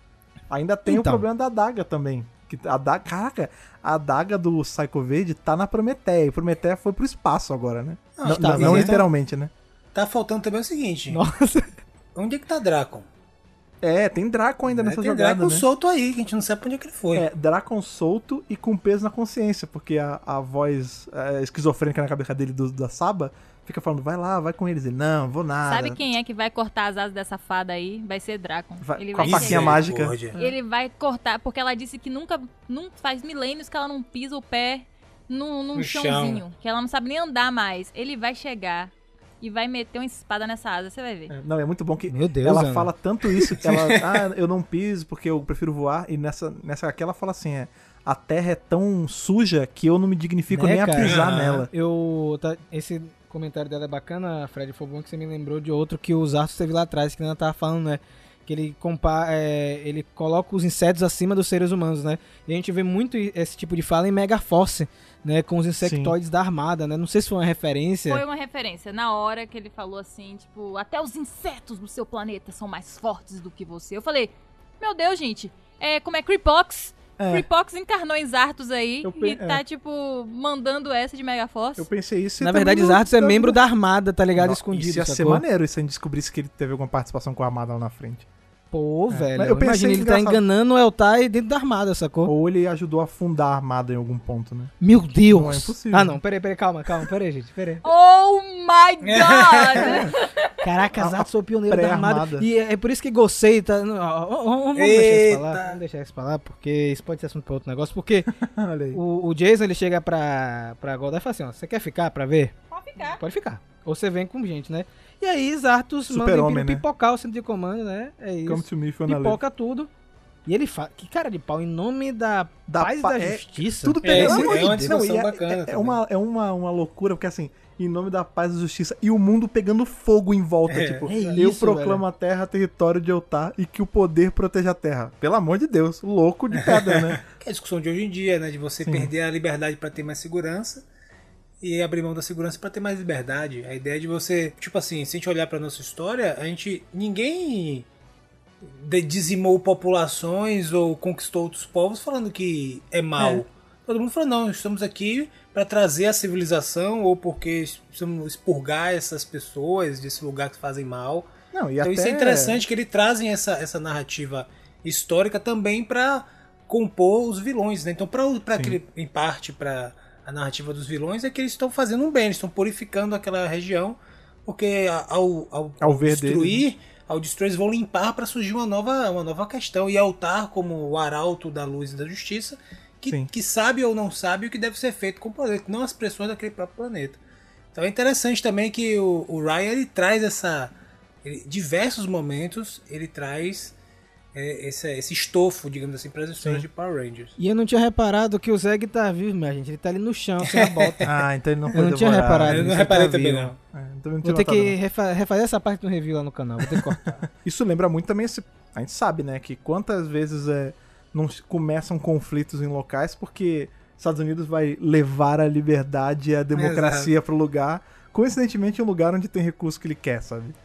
[SPEAKER 1] Ainda tem então. o problema da adaga também. Que a adaga, caraca, a adaga do Psycho Verde tá na Prometeia. E Prometeia foi pro espaço agora, né? Não, não, tá, não literalmente, né?
[SPEAKER 3] Tá faltando também o seguinte. Nossa. Onde é que tá Dracon?
[SPEAKER 1] É, tem Draco ainda é, nessa tem jogada. Draco
[SPEAKER 3] né? solto aí, que a gente não sabe pra onde é que ele foi. É,
[SPEAKER 1] Dracon solto e com peso na consciência, porque a, a voz é, esquizofrênica na cabeça dele do, da Saba fica falando, vai lá, vai com eles. Ele, não, vou nada.
[SPEAKER 4] Sabe quem é que vai cortar as asas dessa fada aí? Vai ser Dracon.
[SPEAKER 1] Vai,
[SPEAKER 4] ele
[SPEAKER 1] com vai a faquinha mágica.
[SPEAKER 4] Ele vai cortar, porque ela disse que nunca, nunca faz milênios que ela não pisa o pé num, num no chãozinho. Chão. Que ela não sabe nem andar mais. Ele vai chegar e vai meter uma espada nessa asa, você vai ver.
[SPEAKER 1] É, não, é muito bom que
[SPEAKER 2] Meu Deus,
[SPEAKER 1] ela
[SPEAKER 2] Ana.
[SPEAKER 1] fala tanto isso que ela, ah, eu não piso porque eu prefiro voar, e nessa, nessa aqui ela fala assim, é, a terra é tão suja que eu não me dignifico né, nem cara? a pisar nela.
[SPEAKER 2] Eu, tá, esse comentário dela é bacana, Fred, foi bom que você me lembrou de outro que o Zartos teve lá atrás, que ela tava falando, né, que ele compara, é, ele coloca os insetos acima dos seres humanos, né? E a gente vê muito esse tipo de fala em Megaforce, né, com os insectoides Sim. da armada, né? Não sei se foi uma referência.
[SPEAKER 4] Foi uma referência. Na hora que ele falou assim, tipo, até os insetos do seu planeta são mais fortes do que você. Eu falei, meu Deus, gente, é como é Creepox? É. Creepox encarnou em Zartos aí e tá, é. tipo, mandando essa de Megaforce.
[SPEAKER 1] Eu pensei isso.
[SPEAKER 2] Na verdade, Zartos é membro da Armada, tá ligado? Não, Escondido. Isso
[SPEAKER 1] ia sacou? ser maneiro se a gente descobrisse que ele teve alguma participação com a Armada lá na frente.
[SPEAKER 2] Pô, é. velho. eu imagino ele tá enganando o Eltai dentro da armada, sacou?
[SPEAKER 1] Ou ele ajudou a fundar a armada em algum ponto, né?
[SPEAKER 2] Meu Deus! Não é impossível. Ah, não, peraí, peraí, calma, calma, peraí, gente, peraí.
[SPEAKER 4] Oh my god!
[SPEAKER 2] Caraca, Zato sou pioneiro da armada. E é, é por isso que gostei, tá? Vamos deixar isso pra lá, vamos deixar isso pra lá, porque isso pode ser assunto pra outro negócio, porque o, o, Jason, ele chega pra, pra Goldar e fala assim, ó, você quer ficar pra ver?
[SPEAKER 4] Pode ficar.
[SPEAKER 2] Pode ficar. Ou você vem com gente, né? E aí Zartos manda homem, né? pipocar o centro de comando, né? É isso. Come to me, Pipoca tudo. E ele fala, que cara de pau, em nome da, da paz e da é, justiça.
[SPEAKER 1] Tudo é, pelo amor é, de Deus. Não, é, bacana é, é uma, é uma, uma loucura, porque assim, em nome da paz e da justiça, e o mundo pegando fogo em volta, é, tipo, é isso, eu proclamo velho. a terra território de Eutá e que o poder proteja a terra. Pelo amor de Deus, louco de cada, né?
[SPEAKER 3] É a discussão de hoje em dia, né, de você Sim. perder a liberdade para ter mais segurança e abrir mão da segurança para ter mais liberdade. A ideia de você, tipo assim, se a gente olhar para nossa história, a gente ninguém dizimou populações ou conquistou outros povos falando que é mal. É. Todo mundo falou não, estamos aqui para trazer a civilização ou porque precisamos expurgar essas pessoas desse lugar que fazem mal. Não, então até... isso é interessante que eles trazem essa, essa narrativa histórica também para compor os vilões, né? Então, para em parte para a narrativa dos vilões é que eles estão fazendo um bem, eles estão purificando aquela região, porque ao, ao, ao destruir, né? ao destruir, eles vão limpar para surgir uma nova, uma nova questão. E Altar, como o arauto da luz e da justiça, que, que sabe ou não sabe o que deve ser feito com o planeta, não as pressões daquele próprio planeta. Então é interessante também que o, o Ryan ele traz essa. Ele, diversos momentos ele traz esse, esse estofo, digamos assim, para as histórias Sim. de Power Rangers.
[SPEAKER 2] E eu não tinha reparado que o Zeg tá vivo, minha gente. Ele tá ali no chão, sem a bota.
[SPEAKER 1] ah, então ele não
[SPEAKER 2] foi Eu não tinha reparado. Eu
[SPEAKER 3] não reparei tá também, não. É,
[SPEAKER 2] então não Vou ter que refa refazer essa parte do review lá no canal. Vou ter que cortar.
[SPEAKER 1] Isso lembra muito também esse. A gente sabe, né, que quantas vezes é, não começam conflitos em locais porque Estados Unidos vai levar a liberdade e a democracia para o lugar, coincidentemente um lugar onde tem recurso que ele quer, sabe?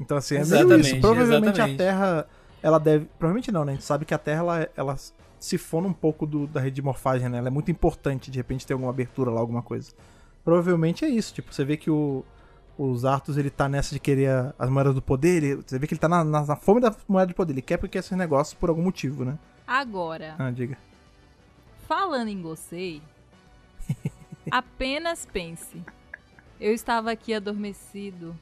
[SPEAKER 1] Então assim, é meio isso. Provavelmente exatamente. a Terra, ela deve, provavelmente não, né? A gente sabe que a Terra ela, ela sifona um pouco do, da rede de morfagem, né? Ela é muito importante, de repente ter alguma abertura lá, alguma coisa. Provavelmente é isso, tipo, você vê que o os Arthur ele tá nessa de querer as moedas do poder, ele, você vê que ele tá na, na, na fome da moeda do poder, ele quer porque quer esses negócios por algum motivo, né?
[SPEAKER 4] Agora.
[SPEAKER 1] Ah, diga.
[SPEAKER 4] Falando em Gosei, apenas pense. Eu estava aqui adormecido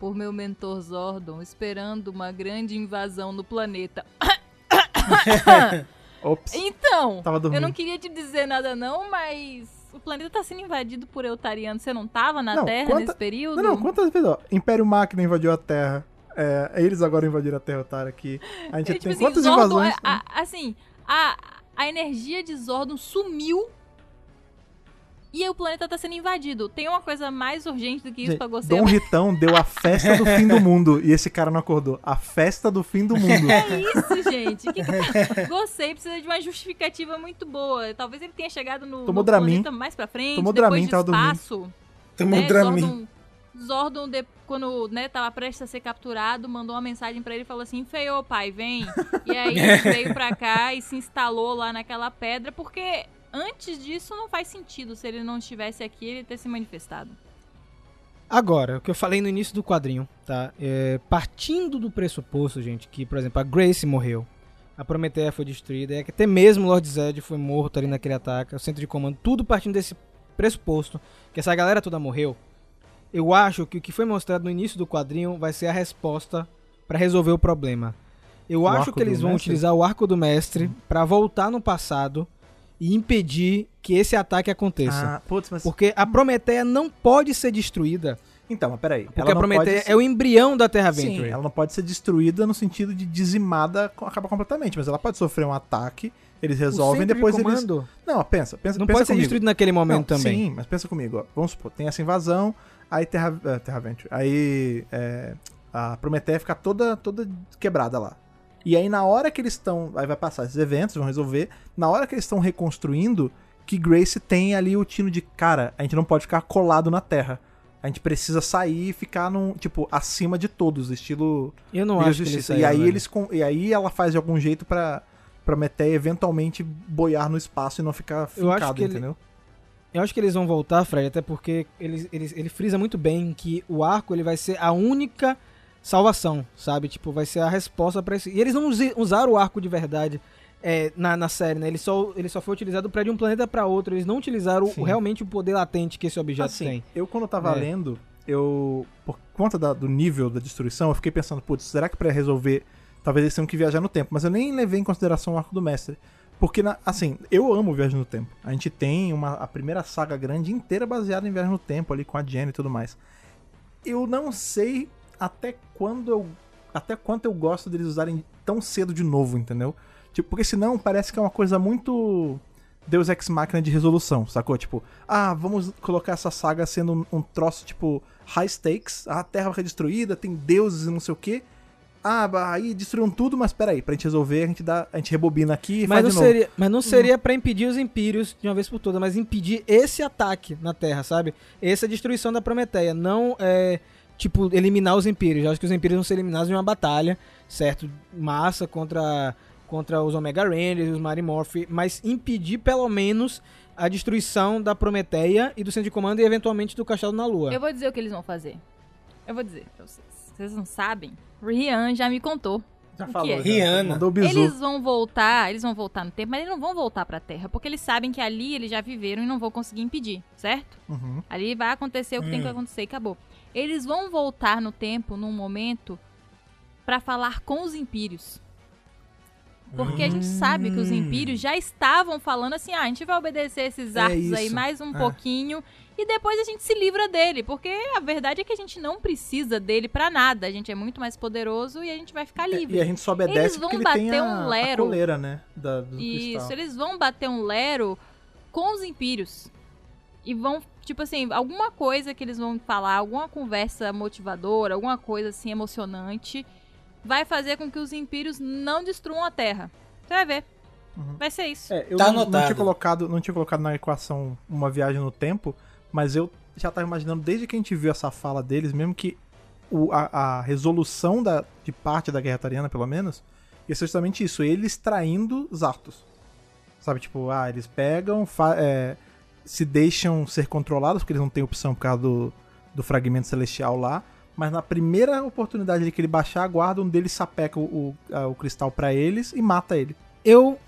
[SPEAKER 4] por meu mentor Zordon, esperando uma grande invasão no planeta.
[SPEAKER 1] Ops.
[SPEAKER 4] Então, eu não queria te dizer nada não, mas o planeta tá sendo invadido por eutarianos. Você não tava na não, Terra quanta... nesse período?
[SPEAKER 1] Não, não, quantas vezes, ó, Império Máquina invadiu a Terra. É, eles agora invadiram a Terra, Otário, aqui. A gente é, tipo tem assim, quantas Zordon, invasões?
[SPEAKER 4] A, a, assim, a, a energia de Zordon sumiu e o planeta tá sendo invadido. Tem uma coisa mais urgente do que isso Gente, pra você?
[SPEAKER 1] Dom Ritão deu a festa do fim do mundo e esse cara não acordou. A festa do fim do mundo.
[SPEAKER 4] É isso, gente. Que que... Gostei, precisa de uma justificativa muito boa. Talvez ele tenha chegado no,
[SPEAKER 1] Tomou
[SPEAKER 4] no
[SPEAKER 1] planeta
[SPEAKER 4] mais pra frente,
[SPEAKER 1] Tomou
[SPEAKER 4] depois
[SPEAKER 1] Dramin,
[SPEAKER 4] de espaço.
[SPEAKER 1] Dormindo. Tomou
[SPEAKER 4] né,
[SPEAKER 1] Dramin.
[SPEAKER 4] Zordon, Zordon de, quando né, tava prestes a ser capturado, mandou uma mensagem para ele e falou assim: Feio, pai, vem. E aí ele veio pra cá e se instalou lá naquela pedra, porque antes disso não faz sentido se ele não estivesse aqui ele ter se manifestado.
[SPEAKER 2] Agora, o que eu falei no início do quadrinho, tá? É, partindo do pressuposto, gente, que, por exemplo, a Grace morreu, a Prometeia foi destruída, é que até mesmo o Lord Zed foi morto ali naquele ataque, o centro de comando, tudo partindo desse pressuposto, que essa galera toda morreu, eu acho que o que foi mostrado no início do quadrinho vai ser a resposta para resolver o problema. Eu o acho que eles vão mestre? utilizar o arco do mestre para voltar no passado e impedir que esse ataque aconteça. Ah, putz, mas... Porque a Prometeia não pode ser destruída.
[SPEAKER 1] Então, mas peraí.
[SPEAKER 2] Porque a Prometeia ser... é o embrião da Terra Venture. Sim,
[SPEAKER 1] ela não pode ser destruída no sentido de dizimada, acaba completamente, mas ela pode sofrer um ataque, eles resolvem depois de eles. Não, pensa, pensa,
[SPEAKER 2] não
[SPEAKER 1] pensa
[SPEAKER 2] pode ser destruído naquele momento
[SPEAKER 1] não,
[SPEAKER 2] também.
[SPEAKER 1] Sim, mas pensa comigo, ó. vamos supor, tem essa invasão, aí Terra, uh, Terra Venture, aí é, a Prometeia fica toda toda quebrada lá. E aí, na hora que eles estão. Aí vai passar esses eventos, vão resolver. Na hora que eles estão reconstruindo, que Grace tem ali o tino de cara, a gente não pode ficar colado na Terra. A gente precisa sair e ficar num, tipo, acima de todos, estilo.
[SPEAKER 2] Eu não acho que
[SPEAKER 1] e aí eles E aí ela faz de algum jeito para Prometeia eventualmente boiar no espaço e não ficar fincado, entendeu? Ele...
[SPEAKER 2] Eu acho que eles vão voltar, Fred, até porque ele, ele, ele frisa muito bem que o arco ele vai ser a única salvação, sabe? Tipo, vai ser a resposta para isso. E eles não usaram o arco de verdade é, na, na série, né? Ele só, ele só foi utilizado para de um planeta para outro. Eles não utilizaram o, realmente o poder latente que esse objeto assim, tem.
[SPEAKER 1] Eu, quando eu tava é. lendo, eu. Por conta da, do nível da destruição, eu fiquei pensando, putz, será que para resolver. Talvez eles tenham que viajar no tempo. Mas eu nem levei em consideração o arco do mestre. Porque, na, assim, eu amo Viagem no Tempo. A gente tem uma, a primeira saga grande inteira baseada em Viagem no Tempo, ali com a Jenny e tudo mais. Eu não sei até quando eu. Até quanto eu gosto deles usarem tão cedo de novo, entendeu? Tipo, porque senão parece que é uma coisa muito. Deus Ex Máquina de resolução, sacou? Tipo, ah, vamos colocar essa saga sendo um, um troço tipo high stakes, a Terra vai destruída, tem deuses e não sei o quê. Ah, aí destruíram tudo, mas peraí, pra gente resolver, a gente, dá, a gente rebobina aqui e
[SPEAKER 2] mas
[SPEAKER 1] faz
[SPEAKER 2] não seria. Mas não seria para impedir os Impérios de uma vez por todas, mas impedir esse ataque na Terra, sabe? Essa destruição da Prometeia. Não é tipo, eliminar os Impérios. Eu acho que os Impérios vão ser eliminados em uma batalha, certo? Massa contra, contra os Omega Rangers e os Marimorph, mas impedir pelo menos a destruição da Prometeia e do centro de comando e eventualmente do Castelo na Lua.
[SPEAKER 4] Eu vou dizer o que eles vão fazer. Eu vou dizer pra vocês. Vocês não sabem? Rian já me contou.
[SPEAKER 1] Já falou. É.
[SPEAKER 3] Rihanna.
[SPEAKER 4] Eles vão voltar, eles vão voltar no tempo, mas eles não vão voltar pra Terra, porque eles sabem que ali eles já viveram e não vão conseguir impedir, certo?
[SPEAKER 1] Uhum.
[SPEAKER 4] Ali vai acontecer o que hum. tem que hum. acontecer e acabou. Eles vão voltar no tempo num momento para falar com os impérios. Porque hum. a gente sabe que os impérios já estavam falando assim: ah, a gente vai obedecer esses é arcos aí mais um é. pouquinho e depois a gente se livra dele. Porque a verdade é que a gente não precisa dele para nada. A gente é muito mais poderoso e a gente vai ficar é, livre.
[SPEAKER 1] E a gente só obedece eles vão bater a, um lero. Coleira, né? Da,
[SPEAKER 4] Isso, cristal. eles vão bater um lero com os impérios. E vão tipo assim, alguma coisa que eles vão falar, alguma conversa motivadora, alguma coisa assim emocionante, vai fazer com que os impérios não destruam a Terra. Você vai ver. Uhum. Vai ser isso.
[SPEAKER 1] É, eu tá não, não, tinha colocado, não tinha colocado na equação uma viagem no tempo, mas eu já tava imaginando desde que a gente viu essa fala deles, mesmo que o, a, a, resolução da, de parte da Guerra Tariana, pelo menos, ia ser justamente isso, eles traindo Zartos. Sabe, tipo, ah, eles pegam, é, se deixam ser controlados, porque eles não têm opção por causa do, do fragmento celestial lá, mas na primeira oportunidade que ele baixar a guarda, um deles sapeca o, o, o cristal para eles e mata ele.
[SPEAKER 2] Eu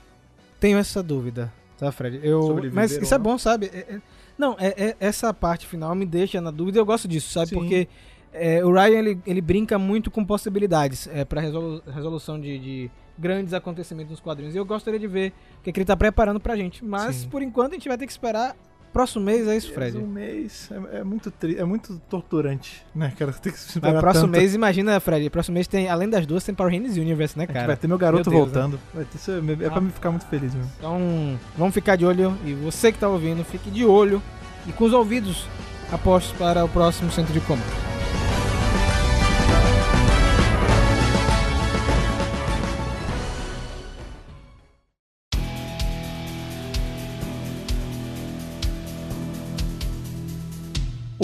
[SPEAKER 2] tenho essa dúvida, tá, Fred? Eu, mas isso é bom, sabe? É, é, não, é, é, essa parte final me deixa na dúvida eu gosto disso, sabe? Sim. Porque é, o Ryan ele, ele brinca muito com possibilidades é, para resolu resolução de, de, grandes acontecimentos nos quadrinhos. E eu gostaria de ver o que, é que ele tá preparando pra gente. Mas Sim. por enquanto a gente vai ter que esperar Próximo mês é isso, Fred.
[SPEAKER 1] Um mês é, é muito tri, é muito torturante, né, cara?
[SPEAKER 2] Tem que se Mas próximo tanto. mês, imagina, Fred. Próximo mês tem, além das duas, tem Power Rangers Universe, né, cara?
[SPEAKER 1] Vai ter meu garoto meu Deus, voltando. Né? Vai ter, isso é, é pra me ficar muito feliz mesmo.
[SPEAKER 2] Então, vamos ficar de olho. E você que tá ouvindo, fique de olho e com os ouvidos apostos para o próximo centro de comando.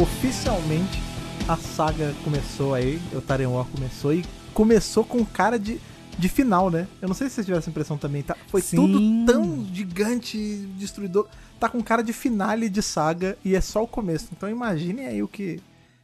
[SPEAKER 1] Oficialmente a saga começou aí, o Taren War começou e começou com cara de, de final, né? Eu não sei se vocês tiveram essa impressão também, tá? Foi Sim. tudo tão gigante, destruidor. Tá com cara de finale de saga e é só o começo. Então imaginem aí o que,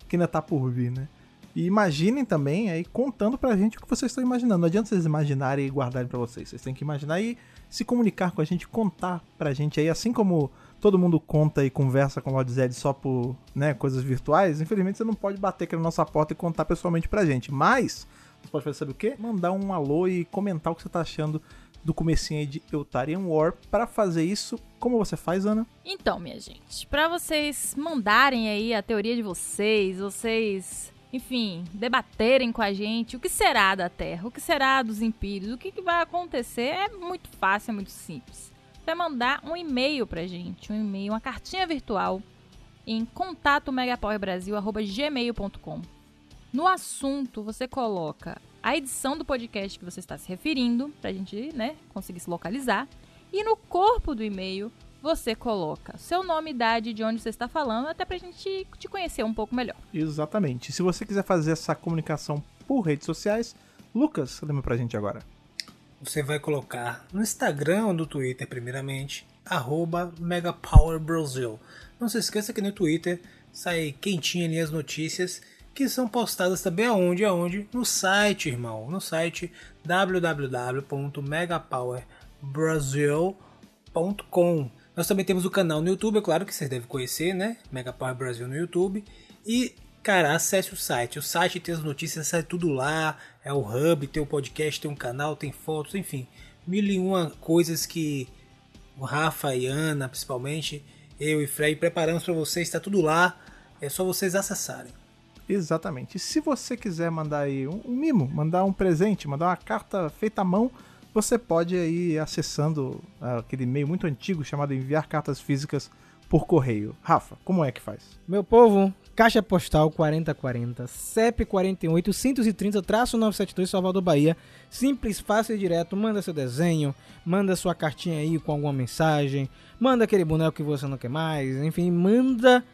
[SPEAKER 1] que ainda tá por vir, né? E imaginem também aí contando pra gente o que vocês estão imaginando. Não adianta vocês imaginarem e guardarem pra vocês. Vocês têm que imaginar e se comunicar com a gente, contar pra gente aí, assim como todo mundo conta e conversa com o Lord Zed só por né, coisas virtuais, infelizmente você não pode bater aqui na nossa porta e contar pessoalmente pra gente. Mas, você pode fazer sabe o quê? Mandar um alô e comentar o que você tá achando do comecinho aí de Eutarian War. Para fazer isso, como você faz, Ana?
[SPEAKER 4] Então, minha gente, para vocês mandarem aí a teoria de vocês, vocês, enfim, debaterem com a gente o que será da Terra, o que será dos Impérios, o que, que vai acontecer, é muito fácil, é muito simples vai mandar um e-mail pra gente, um e-mail, uma cartinha virtual em contato megapowerbrasil@gmail.com. No assunto você coloca a edição do podcast que você está se referindo, pra gente, né, conseguir se localizar, e no corpo do e-mail você coloca seu nome, idade, de onde você está falando, até pra gente te conhecer um pouco melhor.
[SPEAKER 1] Exatamente. Se você quiser fazer essa comunicação por redes sociais, Lucas, lembra pra gente agora
[SPEAKER 3] você vai colocar no Instagram ou no Twitter, primeiramente, MegaPowerBrasil. Não se esqueça que no Twitter sai quentinha ali as notícias que são postadas também aonde? Aonde? No site, irmão. No site www.megapowerbrasil.com Nós também temos o canal no YouTube, é claro que vocês devem conhecer, né? Megapower Brasil no YouTube. E Cara, acesse o site. O site tem as notícias, sai tudo lá. É o hub, tem o podcast, tem um canal, tem fotos, enfim. Mil e uma coisas que o Rafa e Ana, principalmente, eu e Fred preparamos para vocês. Está tudo lá. É só vocês acessarem.
[SPEAKER 1] Exatamente. E se você quiser mandar aí um, um mimo, mandar um presente, mandar uma carta feita à mão, você pode ir acessando uh, aquele e-mail muito antigo chamado enviar cartas físicas por correio. Rafa, como é que faz?
[SPEAKER 2] Meu povo, Caixa Postal 4040, CEP 48 130-972 Salvador, Bahia. Simples, fácil e direto. Manda seu desenho, manda sua cartinha aí com alguma mensagem, manda aquele boneco que você não quer mais, enfim, manda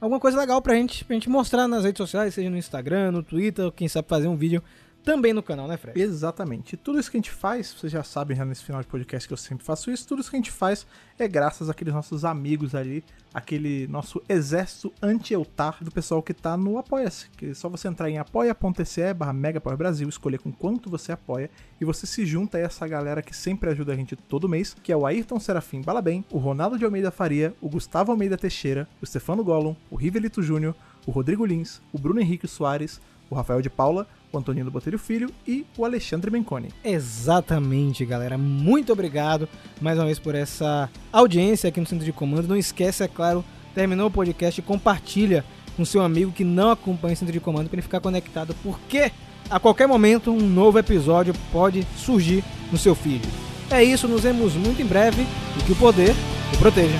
[SPEAKER 2] alguma coisa legal pra gente, pra gente mostrar nas redes sociais, seja no Instagram, no Twitter, quem sabe fazer um vídeo também no canal, né, Fred?
[SPEAKER 1] Exatamente. Tudo isso que a gente faz, vocês já sabem já nesse final de podcast que eu sempre faço isso, tudo isso que a gente faz é graças àqueles nossos amigos ali, aquele nosso exército anti-eutar do pessoal que tá no Apoia-se. É só você entrar em apoia.se barra Brasil, escolher com quanto você apoia e você se junta a essa galera que sempre ajuda a gente todo mês, que é o Ayrton Serafim Balabem, o Ronaldo de Almeida Faria, o Gustavo Almeida Teixeira, o Stefano Gollum, o Rivelito Júnior, o Rodrigo Lins, o Bruno Henrique Soares, o Rafael de Paula, Antonino Botelho Filho e o Alexandre Menconi.
[SPEAKER 2] Exatamente, galera. Muito obrigado mais uma vez por essa audiência aqui no Centro de Comando. Não esquece, é claro, terminou o podcast, compartilha com seu amigo que não acompanha o Centro de Comando para ele ficar conectado, porque a qualquer momento um novo episódio pode surgir no seu feed. É isso, nos vemos muito em breve e que o poder o proteja.